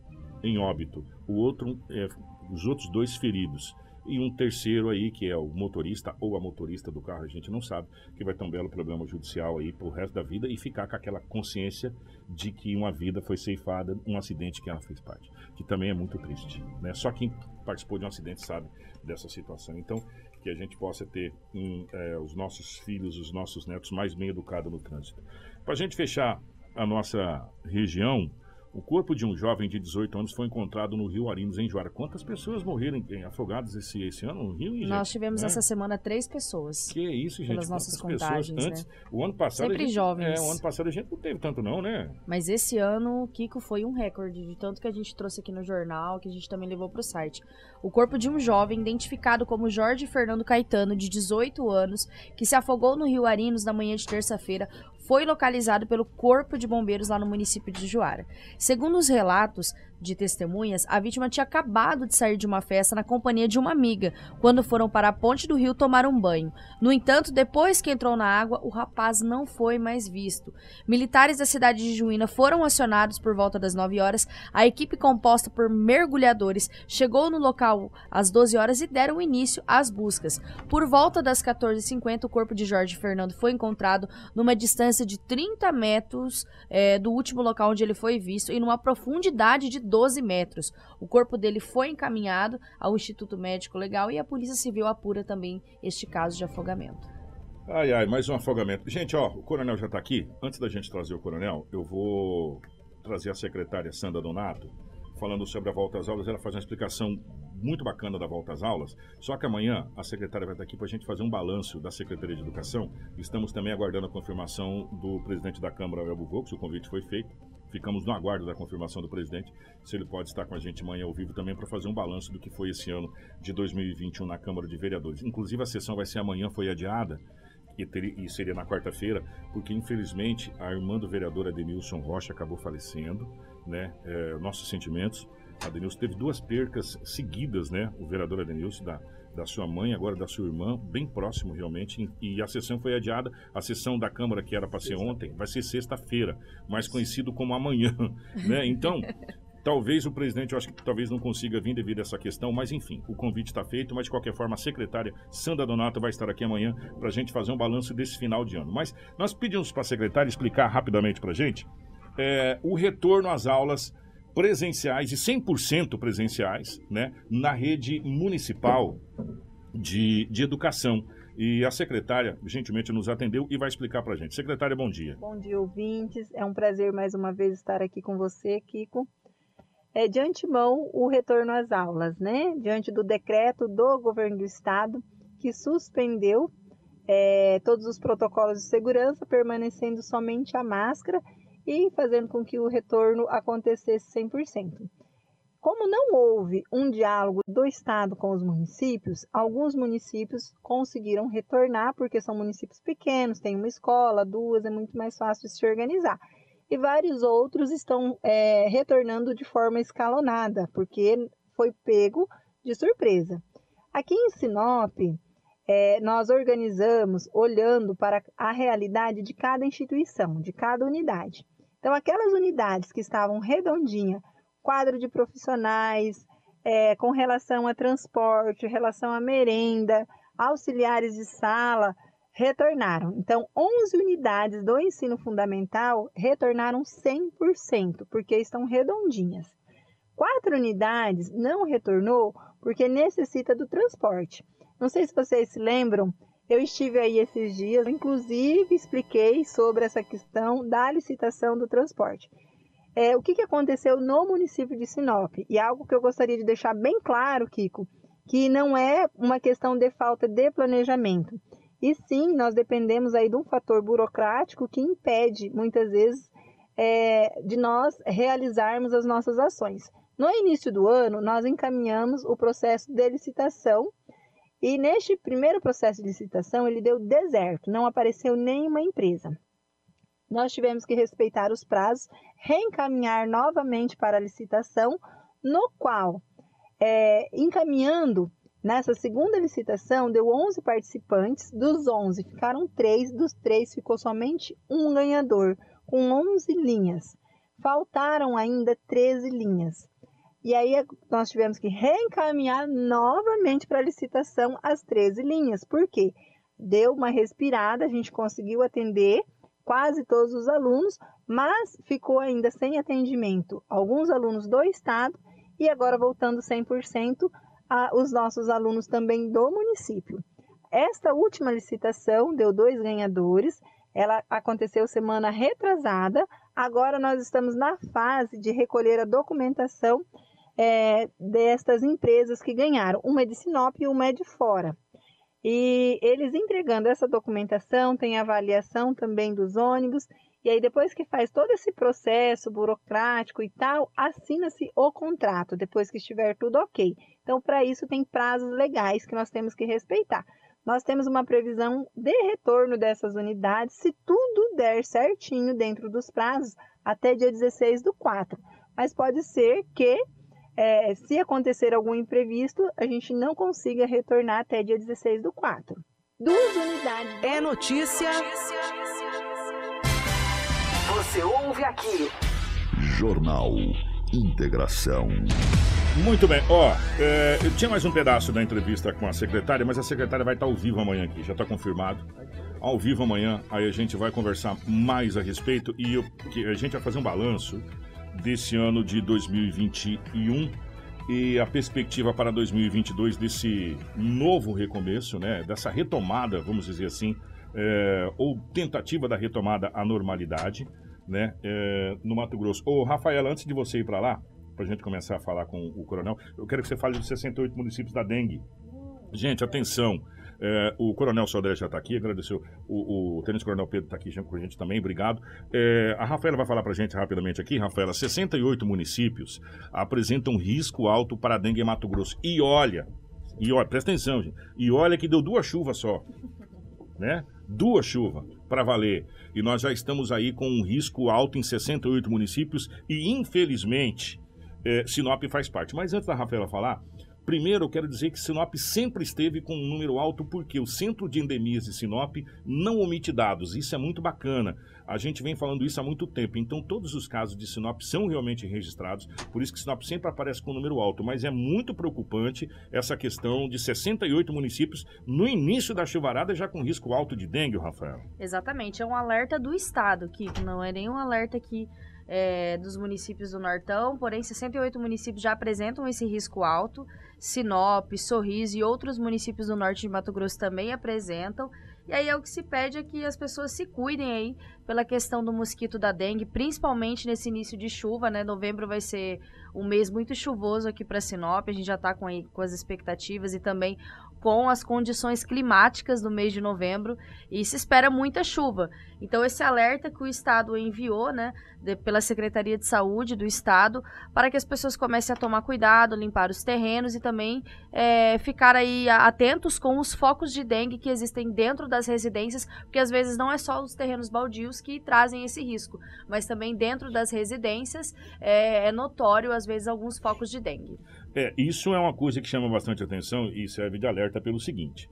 Speaker 1: em óbito, o outro, é, os outros dois feridos e um terceiro aí, que é o motorista ou a motorista do carro, a gente não sabe, que vai ter um belo problema judicial aí pro resto da vida e ficar com aquela consciência de que uma vida foi ceifada, um acidente que ela fez parte, que também é muito triste, né? Só quem participou de um acidente sabe dessa situação. Então, que a gente possa ter um, é, os nossos filhos, os nossos netos mais bem educados no trânsito. Para a gente fechar a nossa região, o corpo de um jovem de 18 anos foi encontrado no Rio Arinos, em Juara. Quantas pessoas morreram afogadas esse, esse ano no Rio? Gente?
Speaker 3: Nós tivemos é. essa semana três pessoas.
Speaker 1: Que isso, gente?
Speaker 3: Pelas nossas contagens, pessoas antes,
Speaker 1: né? O ano passado.
Speaker 3: Sempre
Speaker 1: gente,
Speaker 3: jovens.
Speaker 1: É, o ano passado a gente não teve tanto, não, né?
Speaker 3: Mas esse ano, Kiko, foi um recorde de tanto que a gente trouxe aqui no jornal, que a gente também levou para o site. O corpo de um jovem identificado como Jorge Fernando Caetano, de 18 anos, que se afogou no Rio Arinos na manhã de terça-feira, foi localizado pelo Corpo de Bombeiros lá no município de Juara. Segundo os relatos, de testemunhas, a vítima tinha acabado de sair de uma festa na companhia de uma amiga, quando foram para a ponte do rio tomar um banho. No entanto, depois que entrou na água, o rapaz não foi mais visto. Militares da cidade de Juína foram acionados por volta das 9 horas. A equipe composta por mergulhadores chegou no local às 12 horas e deram início às buscas. Por volta das 14h50, o corpo de Jorge Fernando foi encontrado numa distância de 30 metros é, do último local onde ele foi visto e numa profundidade de 12 metros. O corpo dele foi encaminhado ao Instituto Médico Legal e a Polícia Civil apura também este caso de afogamento.
Speaker 1: Ai, ai, mais um afogamento. Gente, ó, o coronel já está aqui. Antes da gente trazer o coronel, eu vou trazer a secretária Sandra Donato falando sobre a volta às aulas. Ela faz uma explicação muito bacana da volta às aulas. Só que amanhã a secretária vai estar aqui para a gente fazer um balanço da Secretaria de Educação. Estamos também aguardando a confirmação do presidente da Câmara, Elbo Vox. O convite foi feito. Ficamos no aguardo da confirmação do presidente, se ele pode estar com a gente amanhã ao vivo também para fazer um balanço do que foi esse ano de 2021 na Câmara de Vereadores. Inclusive a sessão vai ser amanhã, foi adiada, e, e seria na quarta-feira, porque infelizmente a irmã do vereador Adenilson Rocha acabou falecendo, né? É, nossos sentimentos. A Adenilson teve duas percas seguidas, né? O vereador Adenilson da da sua mãe, agora da sua irmã, bem próximo realmente, e a sessão foi adiada. A sessão da Câmara, que era para ser ontem, vai ser sexta-feira, mais conhecido como amanhã, né? Então, Talvez o presidente, eu acho que talvez não consiga vir devido a essa questão, mas enfim, o convite está feito, mas de qualquer forma a secretária Sandra Donato vai estar aqui amanhã para a gente fazer um balanço desse final de ano. Mas nós pedimos para a secretária explicar rapidamente para a gente é, o retorno às aulas presenciais e 100% presenciais, né, na rede municipal de, de educação. E a secretária gentilmente nos atendeu e vai explicar para a gente. Secretária, bom dia.
Speaker 11: Bom dia, ouvintes. É um prazer mais uma vez estar aqui com você, Kiko. É, de antemão, o retorno às aulas, né? Diante do decreto do governo do estado que suspendeu é, todos os protocolos de segurança, permanecendo somente a máscara e fazendo com que o retorno acontecesse 100%. Como não houve um diálogo do Estado com os municípios, alguns municípios conseguiram retornar, porque são municípios pequenos, tem uma escola, duas, é muito mais fácil se organizar. E vários outros estão é, retornando de forma escalonada, porque foi pego de surpresa. Aqui em Sinop, é, nós organizamos olhando para a realidade de cada instituição, de cada unidade. Então, aquelas unidades que estavam redondinha, quadro de profissionais, é, com relação a transporte, relação a merenda, auxiliares de sala, retornaram. Então, 11 unidades do ensino fundamental retornaram 100%, porque estão redondinhas. Quatro unidades não retornou porque necessita do transporte. Não sei se vocês se lembram, eu estive aí esses dias, inclusive expliquei sobre essa questão da licitação do transporte. É, o que, que aconteceu no município de Sinop? E algo que eu gostaria de deixar bem claro, Kiko, que não é uma questão de falta de planejamento. E sim, nós dependemos aí de um fator burocrático que impede, muitas vezes, é, de nós realizarmos as nossas ações. No início do ano, nós encaminhamos o processo de licitação e neste primeiro processo de licitação, ele deu deserto, não apareceu nenhuma empresa. nós tivemos que respeitar os prazos, reencaminhar novamente para a licitação, no qual, é, encaminhando nessa segunda licitação, deu 11 participantes, dos 11 ficaram 3, dos 3 ficou somente um ganhador, com 11 linhas. Faltaram ainda 13 linhas. E aí nós tivemos que reencaminhar novamente para a licitação as 13 linhas. Por quê? Deu uma respirada, a gente conseguiu atender quase todos os alunos, mas ficou ainda sem atendimento alguns alunos do estado e agora voltando 100% a, os nossos alunos também do município. Esta última licitação deu dois ganhadores, ela aconteceu semana retrasada, agora nós estamos na fase de recolher a documentação é, destas empresas que ganharam, uma é de Sinop e uma é de fora. E eles entregando essa documentação, tem avaliação também dos ônibus, e aí depois que faz todo esse processo burocrático e tal, assina-se o contrato, depois que estiver tudo ok. Então, para isso tem prazos legais que nós temos que respeitar. Nós temos uma previsão de retorno dessas unidades, se tudo der certinho dentro dos prazos, até dia 16 do 4. Mas pode ser que é, se acontecer algum imprevisto, a gente não consiga retornar até dia 16 do 4. Duas unidades.
Speaker 5: É notícia. Você ouve aqui.
Speaker 9: Jornal Integração.
Speaker 1: Muito bem, ó, é, eu tinha mais um pedaço da entrevista com a secretária, mas a secretária vai estar ao vivo amanhã aqui, já está confirmado. Ao vivo amanhã, aí a gente vai conversar mais a respeito e eu, a gente vai fazer um balanço desse ano de 2021 e a perspectiva para 2022 desse novo recomeço, né? Dessa retomada, vamos dizer assim, é, ou tentativa da retomada à normalidade, né? É, no Mato Grosso. Ô, Rafael, antes de você ir para lá, para a gente começar a falar com o coronel, eu quero que você fale dos 68 municípios da dengue. Gente, atenção. É, o Coronel Sodré já está aqui, agradeceu. O, o Tenente Coronel Pedro está aqui com a gente também, obrigado. É, a Rafaela vai falar para a gente rapidamente aqui. Rafaela, 68 municípios apresentam risco alto para dengue em Mato Grosso. E olha, e olha, presta atenção, gente. E olha que deu duas chuvas só, né? Duas chuvas para valer. E nós já estamos aí com um risco alto em 68 municípios e, infelizmente, é, Sinop faz parte. Mas antes da Rafaela falar, Primeiro, eu quero dizer que Sinop sempre esteve com um número alto porque o Centro de Endemias de Sinop não omite dados. Isso é muito bacana. A gente vem falando isso há muito tempo. Então, todos os casos de Sinop são realmente registrados. Por isso que Sinop sempre aparece com um número alto. Mas é muito preocupante essa questão de 68 municípios no início da chuvarada já com risco alto de dengue, Rafael.
Speaker 3: Exatamente. É um alerta do Estado, que não é nenhum alerta aqui é, dos municípios do Nortão, porém 68 municípios já apresentam esse risco alto. Sinop, Sorriso e outros municípios do norte de Mato Grosso também apresentam. E aí é o que se pede é que as pessoas se cuidem aí pela questão do mosquito da dengue, principalmente nesse início de chuva, né? Novembro vai ser um mês muito chuvoso aqui para Sinop, a gente já está com, aí, com as expectativas e também com as condições climáticas do mês de novembro e se espera muita chuva. Então esse alerta que o estado enviou, né, de, pela Secretaria de Saúde do estado, para que as pessoas comecem a tomar cuidado, limpar os terrenos e também é, ficar aí atentos com os focos de dengue que existem dentro das residências, porque às vezes não é só os terrenos baldios que trazem esse risco, mas também dentro das residências é, é notório às vezes alguns focos de dengue.
Speaker 1: É, isso é uma coisa que chama bastante atenção e serve de alerta pelo seguinte.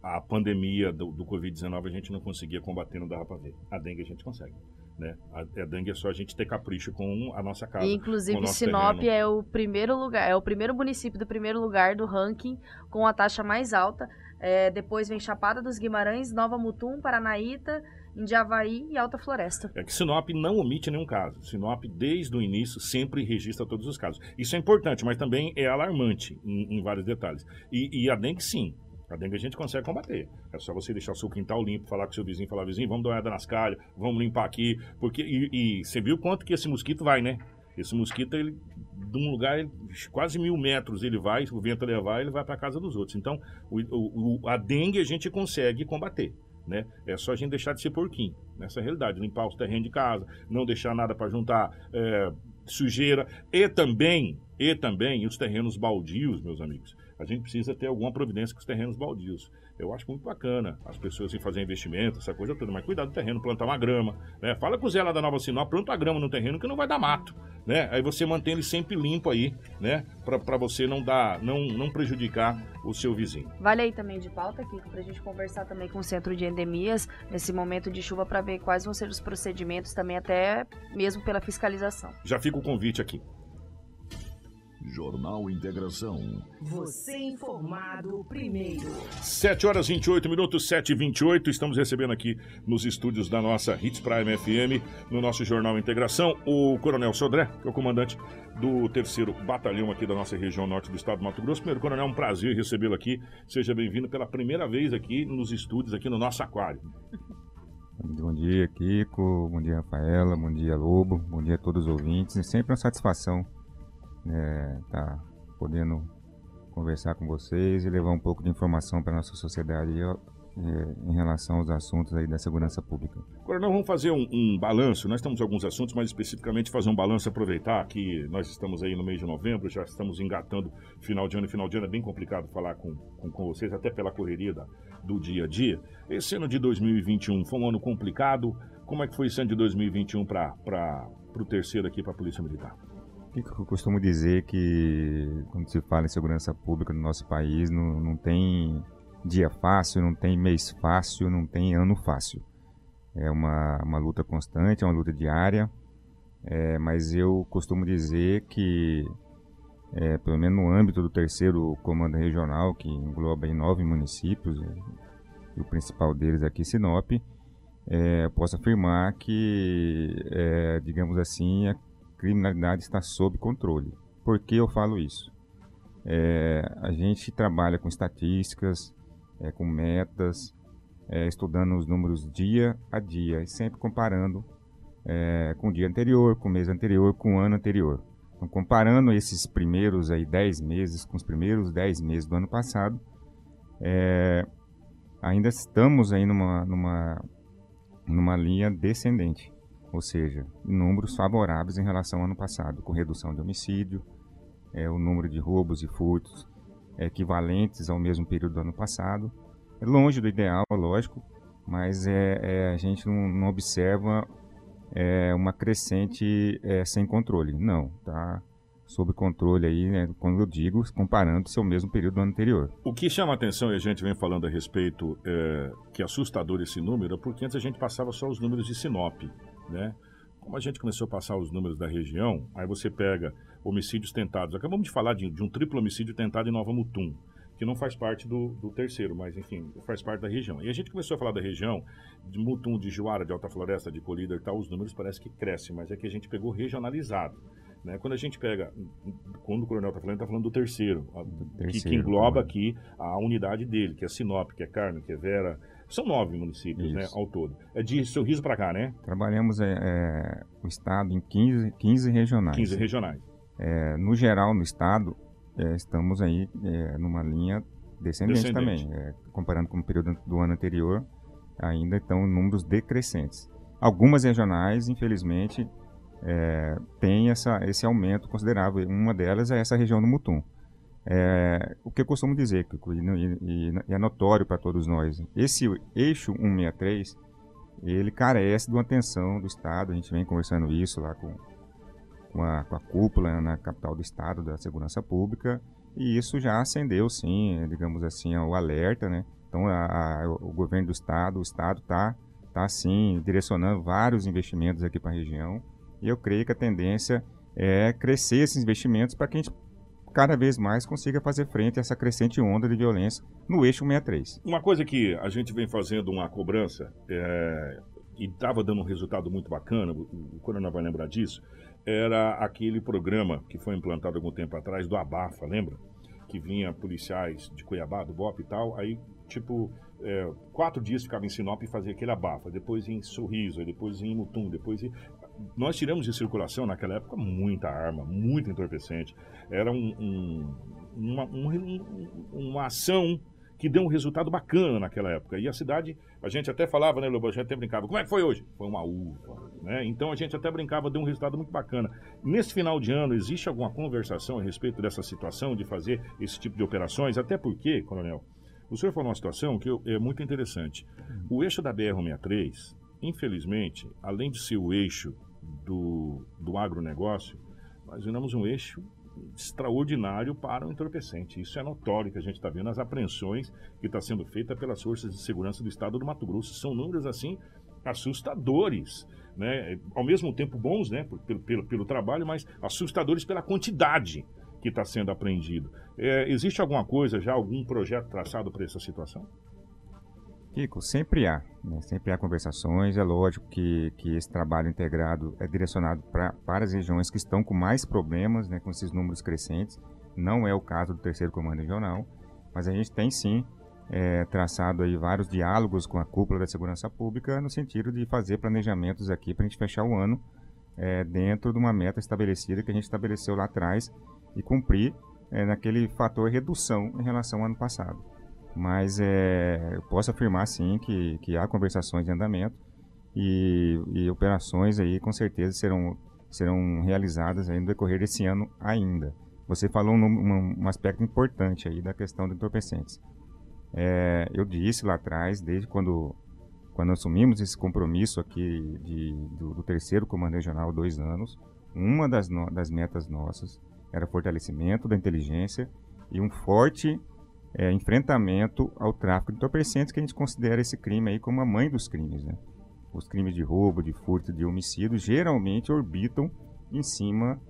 Speaker 1: A pandemia do, do Covid-19 a gente não conseguia combater, não dava para ver. A dengue a gente consegue. Né? A, a dengue é só a gente ter capricho com a nossa casa.
Speaker 3: Inclusive, Sinop terreno. é o primeiro lugar, é o primeiro município do primeiro lugar do ranking com a taxa mais alta. É, depois vem Chapada dos Guimarães, Nova Mutum, Paranaíta, Indiavaí e Alta Floresta.
Speaker 1: É que Sinop não omite nenhum caso. Sinop, desde o início, sempre registra todos os casos. Isso é importante, mas também é alarmante em, em vários detalhes. E, e a dengue, sim. A dengue a gente consegue combater. É só você deixar o seu quintal limpo, falar com seu vizinho, falar, vizinho, vamos dar uma olhada nas calhas, vamos limpar aqui. Porque, e, e você viu quanto que esse mosquito vai, né? Esse mosquito, ele, de um lugar, quase mil metros ele vai, o vento levar, ele vai para casa dos outros. Então, o, o, a dengue a gente consegue combater né? É só a gente deixar de ser porquinho, nessa realidade, limpar os terrenos de casa, não deixar nada para juntar é, sujeira e também, e também os terrenos baldios, meus amigos. A gente precisa ter alguma providência com os terrenos baldios. Eu acho muito bacana as pessoas em fazer investimento, essa coisa toda, mas cuidado do terreno, plantar uma grama, né? Fala com o Zé lá da Nova Sinop, planta a grama no terreno que não vai dar mato, né? Aí você mantém ele sempre limpo aí, né? Pra, você não dar, não, não prejudicar o seu vizinho.
Speaker 3: Vale aí também de pauta, aqui pra gente conversar também com o Centro de Endemias nesse momento de chuva para ver quais vão ser os procedimentos também até mesmo pela fiscalização.
Speaker 1: Já fica o convite aqui.
Speaker 9: Jornal Integração.
Speaker 5: Você informado primeiro.
Speaker 1: 7 horas 28 minutos, 7 e 28 Estamos recebendo aqui nos estúdios da nossa Hits Prime FM, no nosso Jornal Integração, o Coronel Sodré, que é o comandante do terceiro batalhão aqui da nossa região norte do estado do Mato Grosso. Primeiro, Coronel, é um prazer recebê-lo aqui. Seja bem-vindo pela primeira vez aqui nos estúdios, aqui no nosso aquário.
Speaker 12: Bom dia, Kiko. Bom dia, Rafaela. Bom dia, Lobo. Bom dia a todos os ouvintes. É sempre uma satisfação é, tá podendo conversar com vocês e levar um pouco de informação para nossa sociedade é, em relação aos assuntos aí da segurança pública.
Speaker 1: Agora nós vamos fazer um, um balanço, nós temos alguns assuntos, mas especificamente fazer um balanço, aproveitar que nós estamos aí no mês de novembro, já estamos engatando final de ano e final de ano, é bem complicado falar com, com, com vocês, até pela correria da, do dia a dia. Esse ano de 2021 foi um ano complicado, como é que foi esse ano de 2021 para o terceiro aqui para a Polícia Militar?
Speaker 12: Eu costumo dizer que quando se fala em segurança pública no nosso país, não, não tem dia fácil, não tem mês fácil, não tem ano fácil. É uma, uma luta constante, é uma luta diária, é, mas eu costumo dizer que, é, pelo menos no âmbito do terceiro comando regional, que engloba em nove municípios, e o principal deles aqui, Sinop, é, posso afirmar que, é, digamos assim, criminalidade está sob controle. Por que eu falo isso? É, a gente trabalha com estatísticas, é, com metas, é, estudando os números dia a dia e sempre comparando é, com o dia anterior, com o mês anterior, com o ano anterior. Então, comparando esses primeiros aí 10 meses com os primeiros 10 meses do ano passado, é, ainda estamos aí numa, numa, numa linha descendente ou seja, números favoráveis em relação ao ano passado, com redução de homicídio, é, o número de roubos e furtos é, equivalentes ao mesmo período do ano passado. É longe do ideal, lógico, mas é, é a gente não, não observa é, uma crescente é, sem controle. Não, tá sob controle aí, né, quando eu digo, comparando-se ao mesmo período do ano anterior.
Speaker 1: O que chama a atenção, e a gente vem falando a respeito, é, que é assustador esse número, é porque antes a gente passava só os números de Sinop né? Como a gente começou a passar os números da região, aí você pega homicídios tentados. Acabamos de falar de, de um triplo homicídio tentado em Nova Mutum, que não faz parte do, do, terceiro, mas enfim, faz parte da região. E a gente começou a falar da região, de Mutum, de Juara, de Alta Floresta, de Colíder e tal, os números parece que crescem, mas é que a gente pegou regionalizado. Né? Quando a gente pega, quando o coronel está falando, está falando do terceiro, terceiro que, que, engloba né? aqui a unidade dele, que é Sinop, que é Carme, que é Vera, são nove municípios, né, ao todo. É de Sorriso para cá, né?
Speaker 12: Trabalhamos é, é, o estado em 15, 15 regionais.
Speaker 1: 15 regionais.
Speaker 12: É, no geral, no estado, é, estamos aí é, numa linha descendente, descendente. também. É, comparando com o período do ano anterior, ainda estão números decrescentes. Algumas regionais, infelizmente, é, têm essa, esse aumento considerável. Uma delas é essa região do Mutum. É, o que eu costumo dizer, e, e, é notório para todos nós, esse eixo 163, ele carece de uma atenção do Estado, a gente vem conversando isso lá com, com, a, com a cúpula na capital do Estado da Segurança Pública, e isso já acendeu, sim, digamos assim, o alerta, né? Então, a, a, o governo do Estado, o Estado está, tá, sim, direcionando vários investimentos aqui para a região, e eu creio que a tendência é crescer esses investimentos para que a gente cada vez mais consiga fazer frente a essa crescente onda de violência no eixo 63.
Speaker 1: Uma coisa que a gente vem fazendo uma cobrança é, e estava dando um resultado muito bacana, o Coronel vai lembrar disso, era aquele programa que foi implantado algum tempo atrás do Abafa, lembra? Que vinha policiais de Cuiabá, do BOP e tal, aí tipo é, quatro dias ficava em Sinop e fazia aquele abafa, depois em Sorriso, depois em Mutum, depois em nós tiramos de circulação naquela época muita arma, muito entorpecente. Era um, um, uma, um, uma ação que deu um resultado bacana naquela época. E a cidade, a gente até falava, né, Lobo? A gente até brincava, como é que foi hoje? Foi uma uva, né? Então a gente até brincava, deu um resultado muito bacana. Nesse final de ano, existe alguma conversação a respeito dessa situação de fazer esse tipo de operações? Até porque, coronel, O senhor falou uma situação que é muito interessante. O eixo da BR-163, infelizmente, além de ser o eixo do, do agronegócio, nós viramos um eixo extraordinário para o entorpecente. Isso é notório que a gente está vendo as apreensões que está sendo feita pelas forças de segurança do estado do Mato Grosso. São números assim assustadores, né? Ao mesmo tempo bons, né? Pelo, pelo, pelo trabalho, mas assustadores pela quantidade que está sendo apreendido. É, existe alguma coisa já, algum projeto traçado para essa situação?
Speaker 12: Kiko, sempre há, né? sempre há conversações. É lógico que, que esse trabalho integrado é direcionado pra, para as regiões que estão com mais problemas, né? com esses números crescentes. Não é o caso do terceiro comando regional, mas a gente tem sim é, traçado aí vários diálogos com a cúpula da segurança pública no sentido de fazer planejamentos aqui para a gente fechar o ano é, dentro de uma meta estabelecida que a gente estabeleceu lá atrás e cumprir é, naquele fator redução em relação ao ano passado. Mas é, eu posso afirmar sim que, que há conversações em andamento e, e operações aí com certeza serão, serão realizadas no decorrer desse ano ainda. Você falou um, um, um aspecto importante aí da questão de entorpecentes. É, eu disse lá atrás, desde quando, quando assumimos esse compromisso aqui de, do, do terceiro comando regional, dois anos, uma das, no, das metas nossas era fortalecimento da inteligência e um forte é, enfrentamento ao tráfico de entorpecentes, que a gente considera esse crime aí como a mãe dos crimes. Né? Os crimes de roubo, de furto, de homicídio geralmente orbitam em cima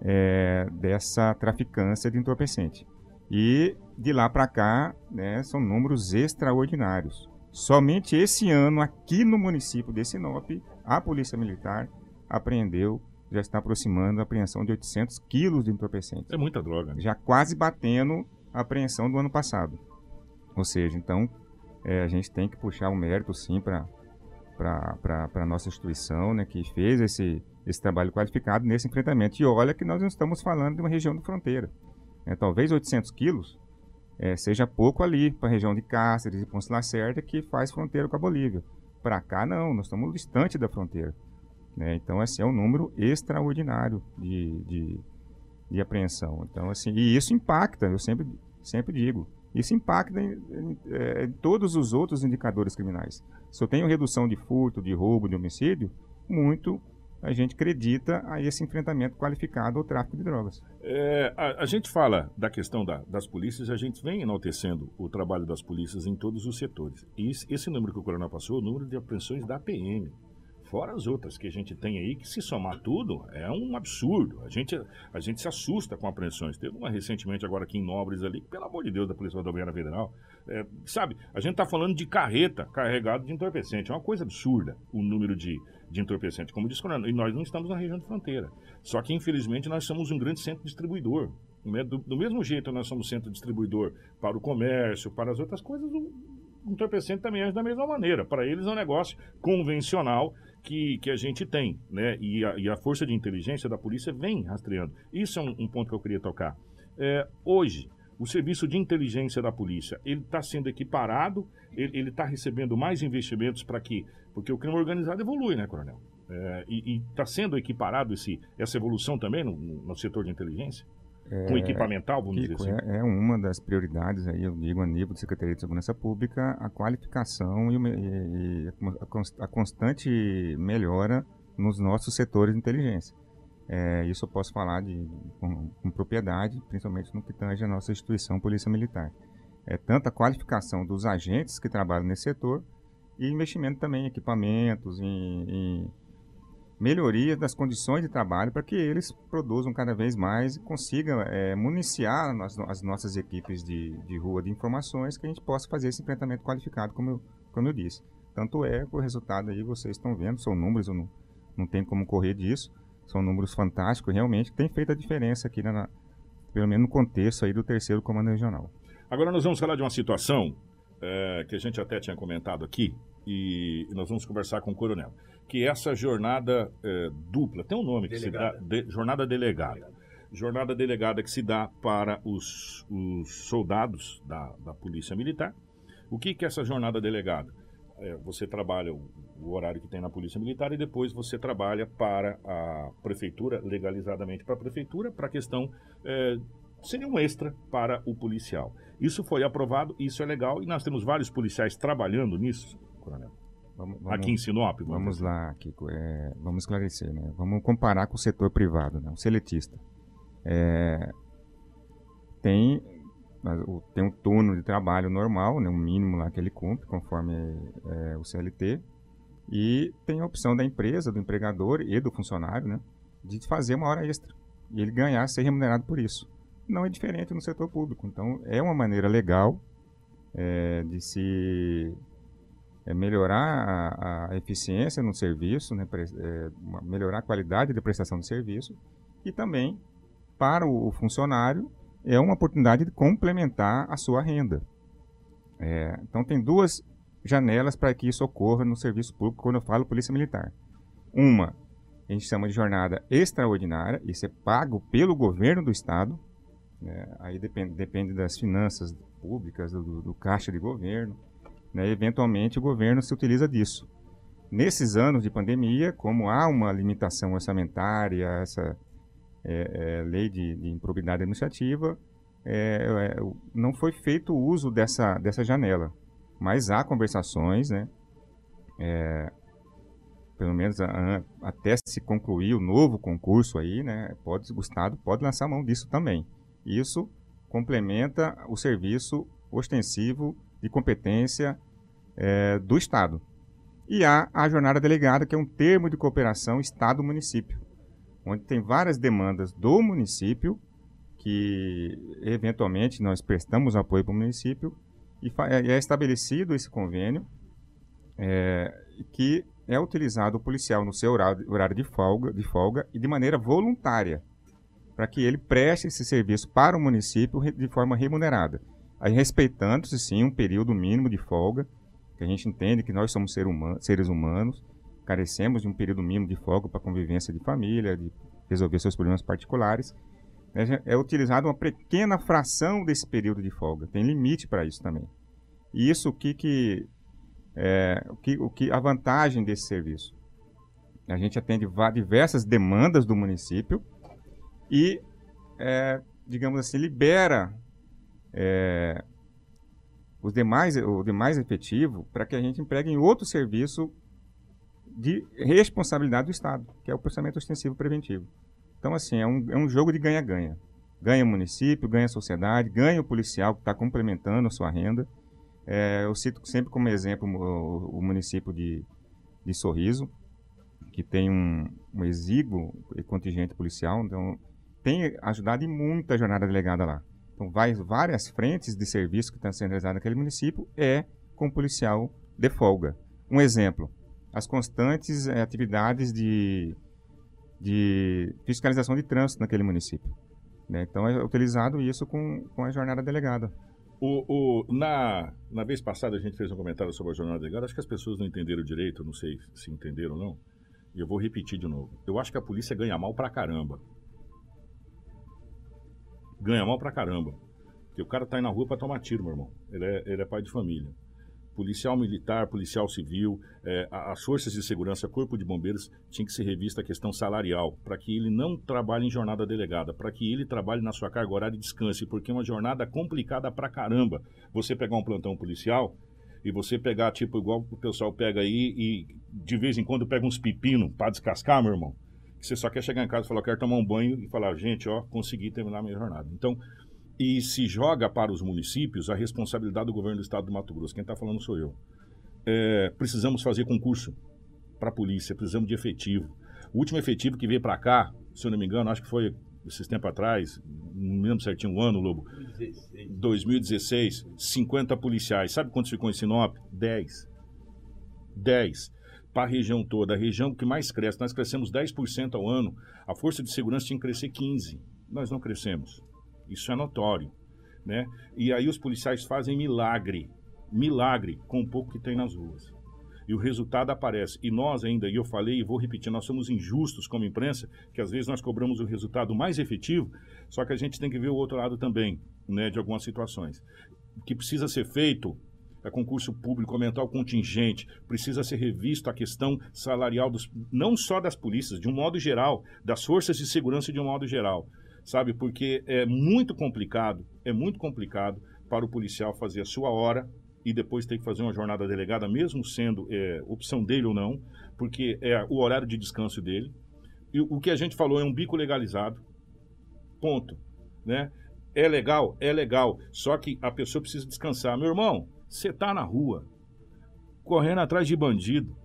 Speaker 12: é, dessa traficância de entorpecente. E de lá para cá, né, são números extraordinários. Somente esse ano, aqui no município de Sinop, a Polícia Militar apreendeu, já está aproximando a apreensão de 800 quilos de entorpecentes.
Speaker 1: É muita droga.
Speaker 12: Já quase batendo a apreensão do ano passado. Ou seja, então, é, a gente tem que puxar o mérito, sim, para a nossa instituição, né, que fez esse, esse trabalho qualificado nesse enfrentamento. E olha que nós não estamos falando de uma região de fronteira. É, talvez 800 quilos é, seja pouco ali para a região de Cáceres e Ponce Lacerda, que faz fronteira com a Bolívia. Para cá, não, nós estamos distante da fronteira. Né? Então, esse é um número extraordinário de, de, de, apreensão. Então, assim, e isso impacta, eu sempre, sempre digo, isso impacta em, em, em todos os outros indicadores criminais. Se eu tenho redução de furto, de roubo, de homicídio, muito a gente acredita a esse enfrentamento qualificado ao tráfico de drogas.
Speaker 1: É, a, a, gente fala da questão da, das polícias, a gente vem enaltecendo o trabalho das polícias em todos os setores. E esse, esse número que o coronel passou, o número de apreensões da PM. Fora as outras que a gente tem aí, que se somar tudo, é um absurdo. A gente, a gente se assusta com apreensões. Teve uma recentemente agora aqui em Nobres ali, que, pelo amor de Deus, da Polícia Rodoviária Federal. É, sabe, a gente está falando de carreta carregado de entorpecente. É uma coisa absurda o número de, de entorpecente. Como disse o coronel, e nós não estamos na região de fronteira. Só que, infelizmente, nós somos um grande centro distribuidor. Do, do mesmo jeito nós somos centro distribuidor para o comércio, para as outras coisas, o entorpecente também age da mesma maneira. Para eles é um negócio convencional que, que a gente tem, né? E a, e a força de inteligência da polícia vem rastreando. Isso é um, um ponto que eu queria tocar. É, hoje, o serviço de inteligência da polícia, ele está sendo equiparado, ele está recebendo mais investimentos para que... Porque o crime organizado evolui, né, coronel? É, e está sendo equiparado esse, essa evolução também no, no setor de inteligência? É, com equipamental, vamos
Speaker 12: Kiko,
Speaker 1: dizer assim?
Speaker 12: É, é, uma das prioridades, aí, eu digo, a nível de Secretaria de Segurança Pública, a qualificação e, e, e a, constante melhora nos nossos setores de inteligência. É, isso eu posso falar de, com, com, propriedade, principalmente no que tange a nossa instituição Polícia Militar. É tanto a qualificação dos agentes que trabalham nesse setor e investimento também em equipamentos, em, em melhoria das condições de trabalho para que eles produzam cada vez mais e consigam é, municiar as, as, nossas equipes de, de rua de informações que a gente possa fazer esse enfrentamento qualificado, como eu, como eu disse. Tanto é que o resultado aí vocês estão vendo, são números, eu não, não tem como correr disso, são números fantásticos, realmente, que tem feito a diferença aqui, na, pelo menos no contexto aí do terceiro comando regional.
Speaker 1: Agora nós vamos falar de uma situação é, que a gente até tinha comentado aqui, e nós vamos conversar com o coronel que essa jornada é, dupla, tem um nome que delegada. se dá, de, jornada delegada. delegada. Jornada delegada que se dá para os, os soldados da, da Polícia Militar. O que, que é essa jornada delegada? É, você trabalha o, o, horário que tem na Polícia Militar e depois você trabalha para a Prefeitura, legalizadamente para a Prefeitura, para a questão é, seria um extra para o policial. Isso foi aprovado, isso é legal e nós temos vários policiais trabalhando nisso, coronel.
Speaker 12: Vamos,
Speaker 1: Aqui em Sinop.
Speaker 12: Vamos lá, Kiko. É, vamos esclarecer, né? Vamos comparar com o setor privado, né? O seletista. É, tem, tem um turno de trabalho normal, né? um mínimo lá que ele cumpre, conforme é, o CLT. E tem a opção da empresa, do empregador e do funcionário, né? De fazer uma hora extra. E ele ganhar, ser remunerado por isso. Não é diferente no setor público. Então, é uma maneira legal é, de se é melhorar a, a, eficiência no serviço, né, é, melhorar a qualidade de prestação de serviço e também para o, o funcionário é uma oportunidade de complementar a sua renda. É, então tem duas janelas para que isso ocorra no serviço público quando eu falo polícia militar. Uma a gente chama de jornada extraordinária, isso é pago pelo governo do estado, né, aí depende, depende das finanças públicas, do, do caixa de governo, né, eventualmente o governo se utiliza disso. Nesses anos de pandemia, como há uma limitação orçamentária, essa é, é, lei de, de, improbidade administrativa, é, é não foi feito uso dessa, dessa janela. Mas há conversações, né, é, pelo menos a, a, até se concluir o novo concurso aí, né, pode, o Estado pode lançar mão disso também. Isso complementa o serviço ostensivo de competência é, do Estado. E há a jornada delegada, que é um termo de cooperação Estado-município, onde tem várias demandas do município, que eventualmente nós prestamos apoio para o município, e é estabelecido esse convênio, é, que é utilizado o policial no seu horário de folga, de folga e de maneira voluntária, para que ele preste esse serviço para o município de forma remunerada. Respeitando-se sim um período mínimo de folga, que a gente entende que nós somos ser seres humanos, carecemos de um período mínimo de folga para convivência de família, de resolver seus problemas particulares. Né, é utilizado uma pequena fração desse período de folga, tem limite para isso também. E isso o que que é, o que o que a vantagem desse serviço? A gente atende diversas demandas do município e é, digamos assim libera é, os demais, o demais efetivo para que a gente empregue em outro serviço de responsabilidade do Estado, que é o processamento ostensivo preventivo. Então, assim, é um, é um jogo de ganha-ganha. Ganha o município, ganha a sociedade, ganha o policial que está complementando a sua renda. É, eu cito sempre como exemplo o, o município de, de Sorriso, que tem um, um exíguo contingente policial, então tem ajudado em muita jornada delegada lá. Então, vai, várias frentes de serviço que estão sendo realizadas naquele município é com policial de folga. Um exemplo, as constantes é, atividades de, de fiscalização de trânsito naquele município. Né? Então, é utilizado isso com, com a jornada delegada.
Speaker 1: O, o, na, na vez passada a gente fez um comentário sobre a jornada delegada, acho que as pessoas não entenderam direito, não sei se entenderam ou não, e eu vou repetir de novo. Eu acho que a polícia ganha mal pra caramba ganha mal pra caramba. Porque o cara tá aí na rua pra tomar tiro, meu irmão. Ele é, ele é pai de família. Policial militar, policial civil, é, as forças de segurança, corpo de bombeiros, tinha que ser revista a questão salarial, para que ele não trabalhe em jornada delegada, para que ele trabalhe na sua carga horária e descanse, porque é uma jornada complicada pra caramba. Você pegar um plantão policial, e você pegar, tipo, igual o pessoal pega aí e de vez em quando pega uns pepino para descascar, meu irmão você só quer chegar em casa e falar, quero tomar um banho e falar, gente, ó, consegui terminar minha jornada. Então, e se joga para os municípios a responsabilidade do governo do estado do Mato Grosso. Quem está falando sou eu. É, precisamos fazer concurso para a polícia, precisamos de efetivo. O último efetivo que veio para cá, se eu não me engano, acho que foi esses tempos atrás, não me lembro certinho o ano, Lobo. 2016. 2016, 50 policiais. Sabe quantos ficou em Sinop? 10. 10 para a região toda, a região que mais cresce, nós crescemos 10% ao ano, a força de segurança tinha que crescer 15%. Nós não crescemos. Isso é notório. Né? E aí os policiais fazem milagre, milagre com o pouco que tem nas ruas. E o resultado aparece. E nós ainda, e eu falei e vou repetir, nós somos injustos como imprensa, que às vezes nós cobramos o resultado mais efetivo, só que a gente tem que ver o outro lado também, né, de algumas situações. O que precisa ser feito é concurso público, aumentar o contingente, precisa ser revisto a questão salarial, dos, não só das polícias, de um modo geral, das forças de segurança de um modo geral. sabe? Porque é muito complicado, é muito complicado para o policial fazer a sua hora e depois ter que fazer uma jornada delegada, mesmo sendo é, opção dele ou não, porque é o horário de descanso dele. E o que a gente falou é um bico legalizado, ponto, né? É legal, é legal, só que a pessoa precisa descansar. Meu irmão, você tá na rua, correndo atrás de bandido,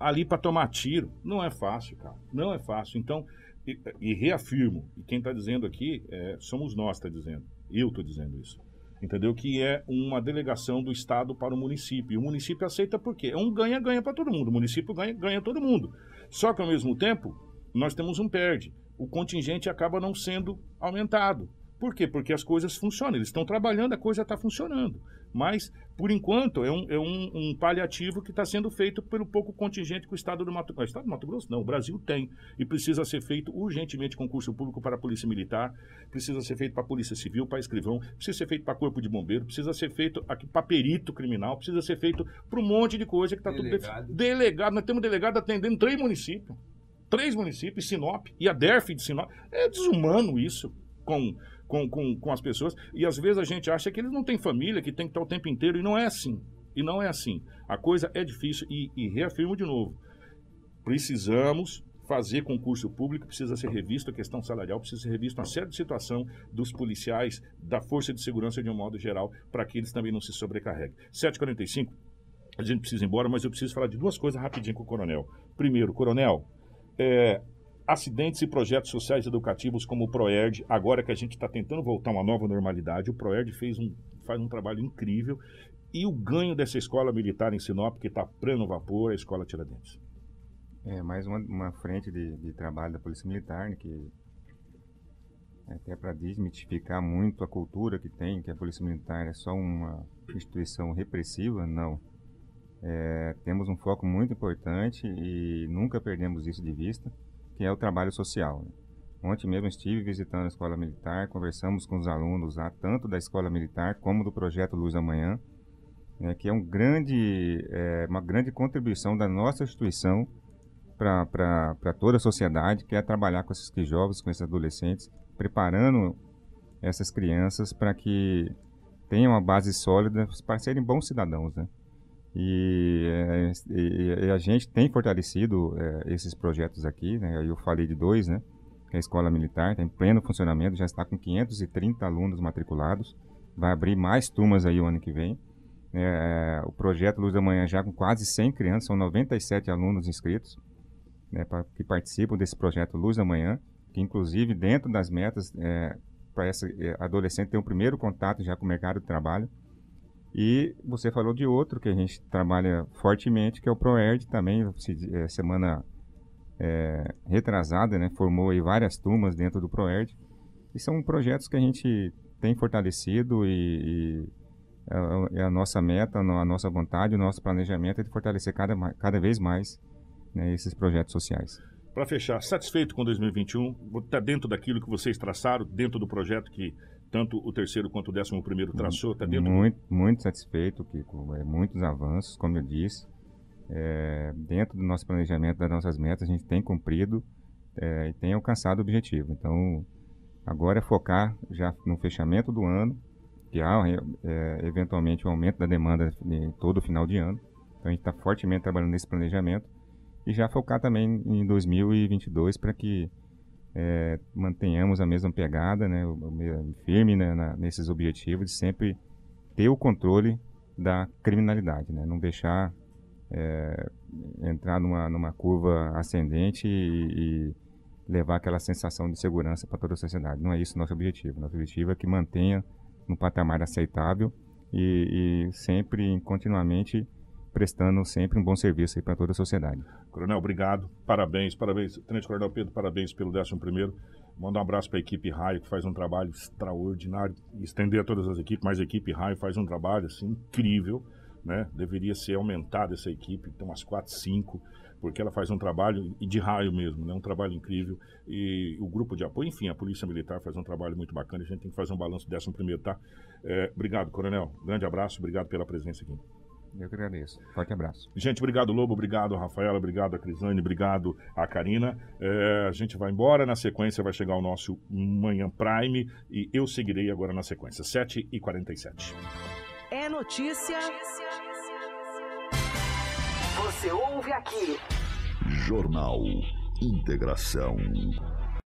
Speaker 1: ali para tomar tiro, não é fácil, cara, não é fácil. Então, e, e reafirmo, e quem está dizendo aqui é, somos nós, está dizendo, eu estou dizendo isso entendeu? Que é uma delegação do Estado para o município. E o município aceita por quê? É um ganha-ganha para todo mundo. O município ganha, ganha todo mundo. Só que, ao mesmo tempo, nós temos um perde. O contingente acaba não sendo aumentado. Por quê? Porque as coisas funcionam. Eles estão trabalhando, a coisa está funcionando. Mas, por enquanto, é um, é um, um paliativo que está sendo feito pelo pouco contingente que o Estado do Mato Grosso. O Estado do Mato Grosso não, o Brasil tem. E precisa ser feito urgentemente concurso público para a Polícia Militar, precisa ser feito para a Polícia Civil, para escrivão, precisa ser feito para Corpo de Bombeiro, precisa ser feito aqui para perito criminal, precisa ser feito para um monte de coisa que está tudo. Delegado. Nós temos delegado atendendo três municípios. Três municípios, Sinop e a DERF de Sinop. É desumano isso com com, com, com as pessoas. E às vezes a gente acha que eles não têm família, que tem que estar o tempo inteiro, e não é assim. E não é assim. A coisa é difícil e, e reafirmo de novo. Precisamos fazer concurso público, precisa ser revisto a questão salarial, precisa ser revisto uma série de situação dos policiais, da força de segurança de um modo geral, para que eles também não se sobrecarreguem. 7h45, a gente precisa ir embora, mas eu preciso falar de duas coisas rapidinho com o coronel. Primeiro, coronel, é, acidentes e projetos sociais educativos como o ProERD, agora que a gente está tentando voltar a uma nova normalidade, o ProERD fez um, faz um trabalho incrível e o ganho dessa escola militar em Sinop, que está pleno vapor, a Escola Tiradentes.
Speaker 12: É, mais uma, uma frente de, de trabalho da Polícia Militar, né, que é até para desmitificar muito a cultura que tem, que a Polícia Militar é só uma instituição repressiva, não. É, temos um foco muito importante e nunca perdemos isso de vista que é o trabalho social. Ontem mesmo estive visitando a escola militar, conversamos com os alunos lá, tanto da escola militar como do projeto Luz da Manhã, né, que é um grande, é, uma grande contribuição da nossa instituição para toda a sociedade, que é trabalhar com esses jovens, com esses adolescentes, preparando essas crianças para que tenham uma base sólida para serem bons cidadãos, né? E, é, e, e, a gente tem fortalecido é, esses projetos aqui, né? Eu falei de dois, né? A Escola Militar está em pleno funcionamento, já está com 530 alunos matriculados. Vai abrir mais turmas aí o ano que vem. É, o projeto Luz da Manhã já com quase 100 crianças, são 97 alunos inscritos né, pra, que participam desse projeto Luz da Manhã, que inclusive dentro das metas é, para essa é, adolescente ter um primeiro contato já com o mercado de trabalho e você falou de outro que a gente trabalha fortemente, que é o ProERD também, é, semana é, retrasada, né, formou aí várias turmas dentro do ProERD. E são projetos que a gente tem fortalecido e, e é, é a nossa meta, a nossa vontade, o nosso planejamento é de fortalecer cada, cada vez mais né, esses projetos sociais.
Speaker 1: Para fechar, satisfeito com 2021? Está dentro daquilo que vocês traçaram, dentro do projeto que tanto o terceiro quanto o décimo primeiro traçou? Está dentro?
Speaker 12: Muito, muito satisfeito, Kiko. É, muitos avanços, como eu disse. É, dentro do nosso planejamento, das nossas metas, a gente tem cumprido é, e tem alcançado o objetivo. Então, agora é focar já no fechamento do ano, que há é, eventualmente um aumento da demanda em todo o final de ano. Então, a gente está fortemente trabalhando nesse planejamento e já focar também em 2022 para que é, mantenhamos a mesma pegada, né, firme né, na, nesses objetivos de sempre ter o controle da criminalidade, né, não deixar é, entrar numa, numa curva ascendente e, e levar aquela sensação de segurança para toda a sociedade. Não é isso o nosso objetivo. Nosso objetivo é que mantenha no patamar aceitável e, e sempre, continuamente, prestando sempre um bom serviço para toda a sociedade.
Speaker 1: Coronel, obrigado. Parabéns, parabéns. Tenente Coronel Pedro, parabéns pelo 11 primeiro. Manda um abraço para a equipe Raio, que faz um trabalho extraordinário. Estender a todas as equipes, mas a equipe Raio faz um trabalho assim, incrível. Né? Deveria ser aumentada essa equipe, então umas 4, 5, porque ela faz um trabalho de raio mesmo, né? um trabalho incrível. E o grupo de apoio, enfim, a Polícia Militar faz um trabalho muito bacana. A gente tem que fazer um balanço 11 primeiro, tá? É, obrigado, Coronel. Grande abraço, obrigado pela presença aqui.
Speaker 12: Eu que agradeço. Forte abraço.
Speaker 1: Gente, obrigado, Lobo. Obrigado, Rafaela. Obrigado, a Crislane. Obrigado, a Karina. É, a gente vai embora. Na sequência vai chegar o nosso Manhã Prime e eu seguirei agora na sequência. 7h47.
Speaker 5: É notícia. Você ouve aqui.
Speaker 9: Jornal Integração.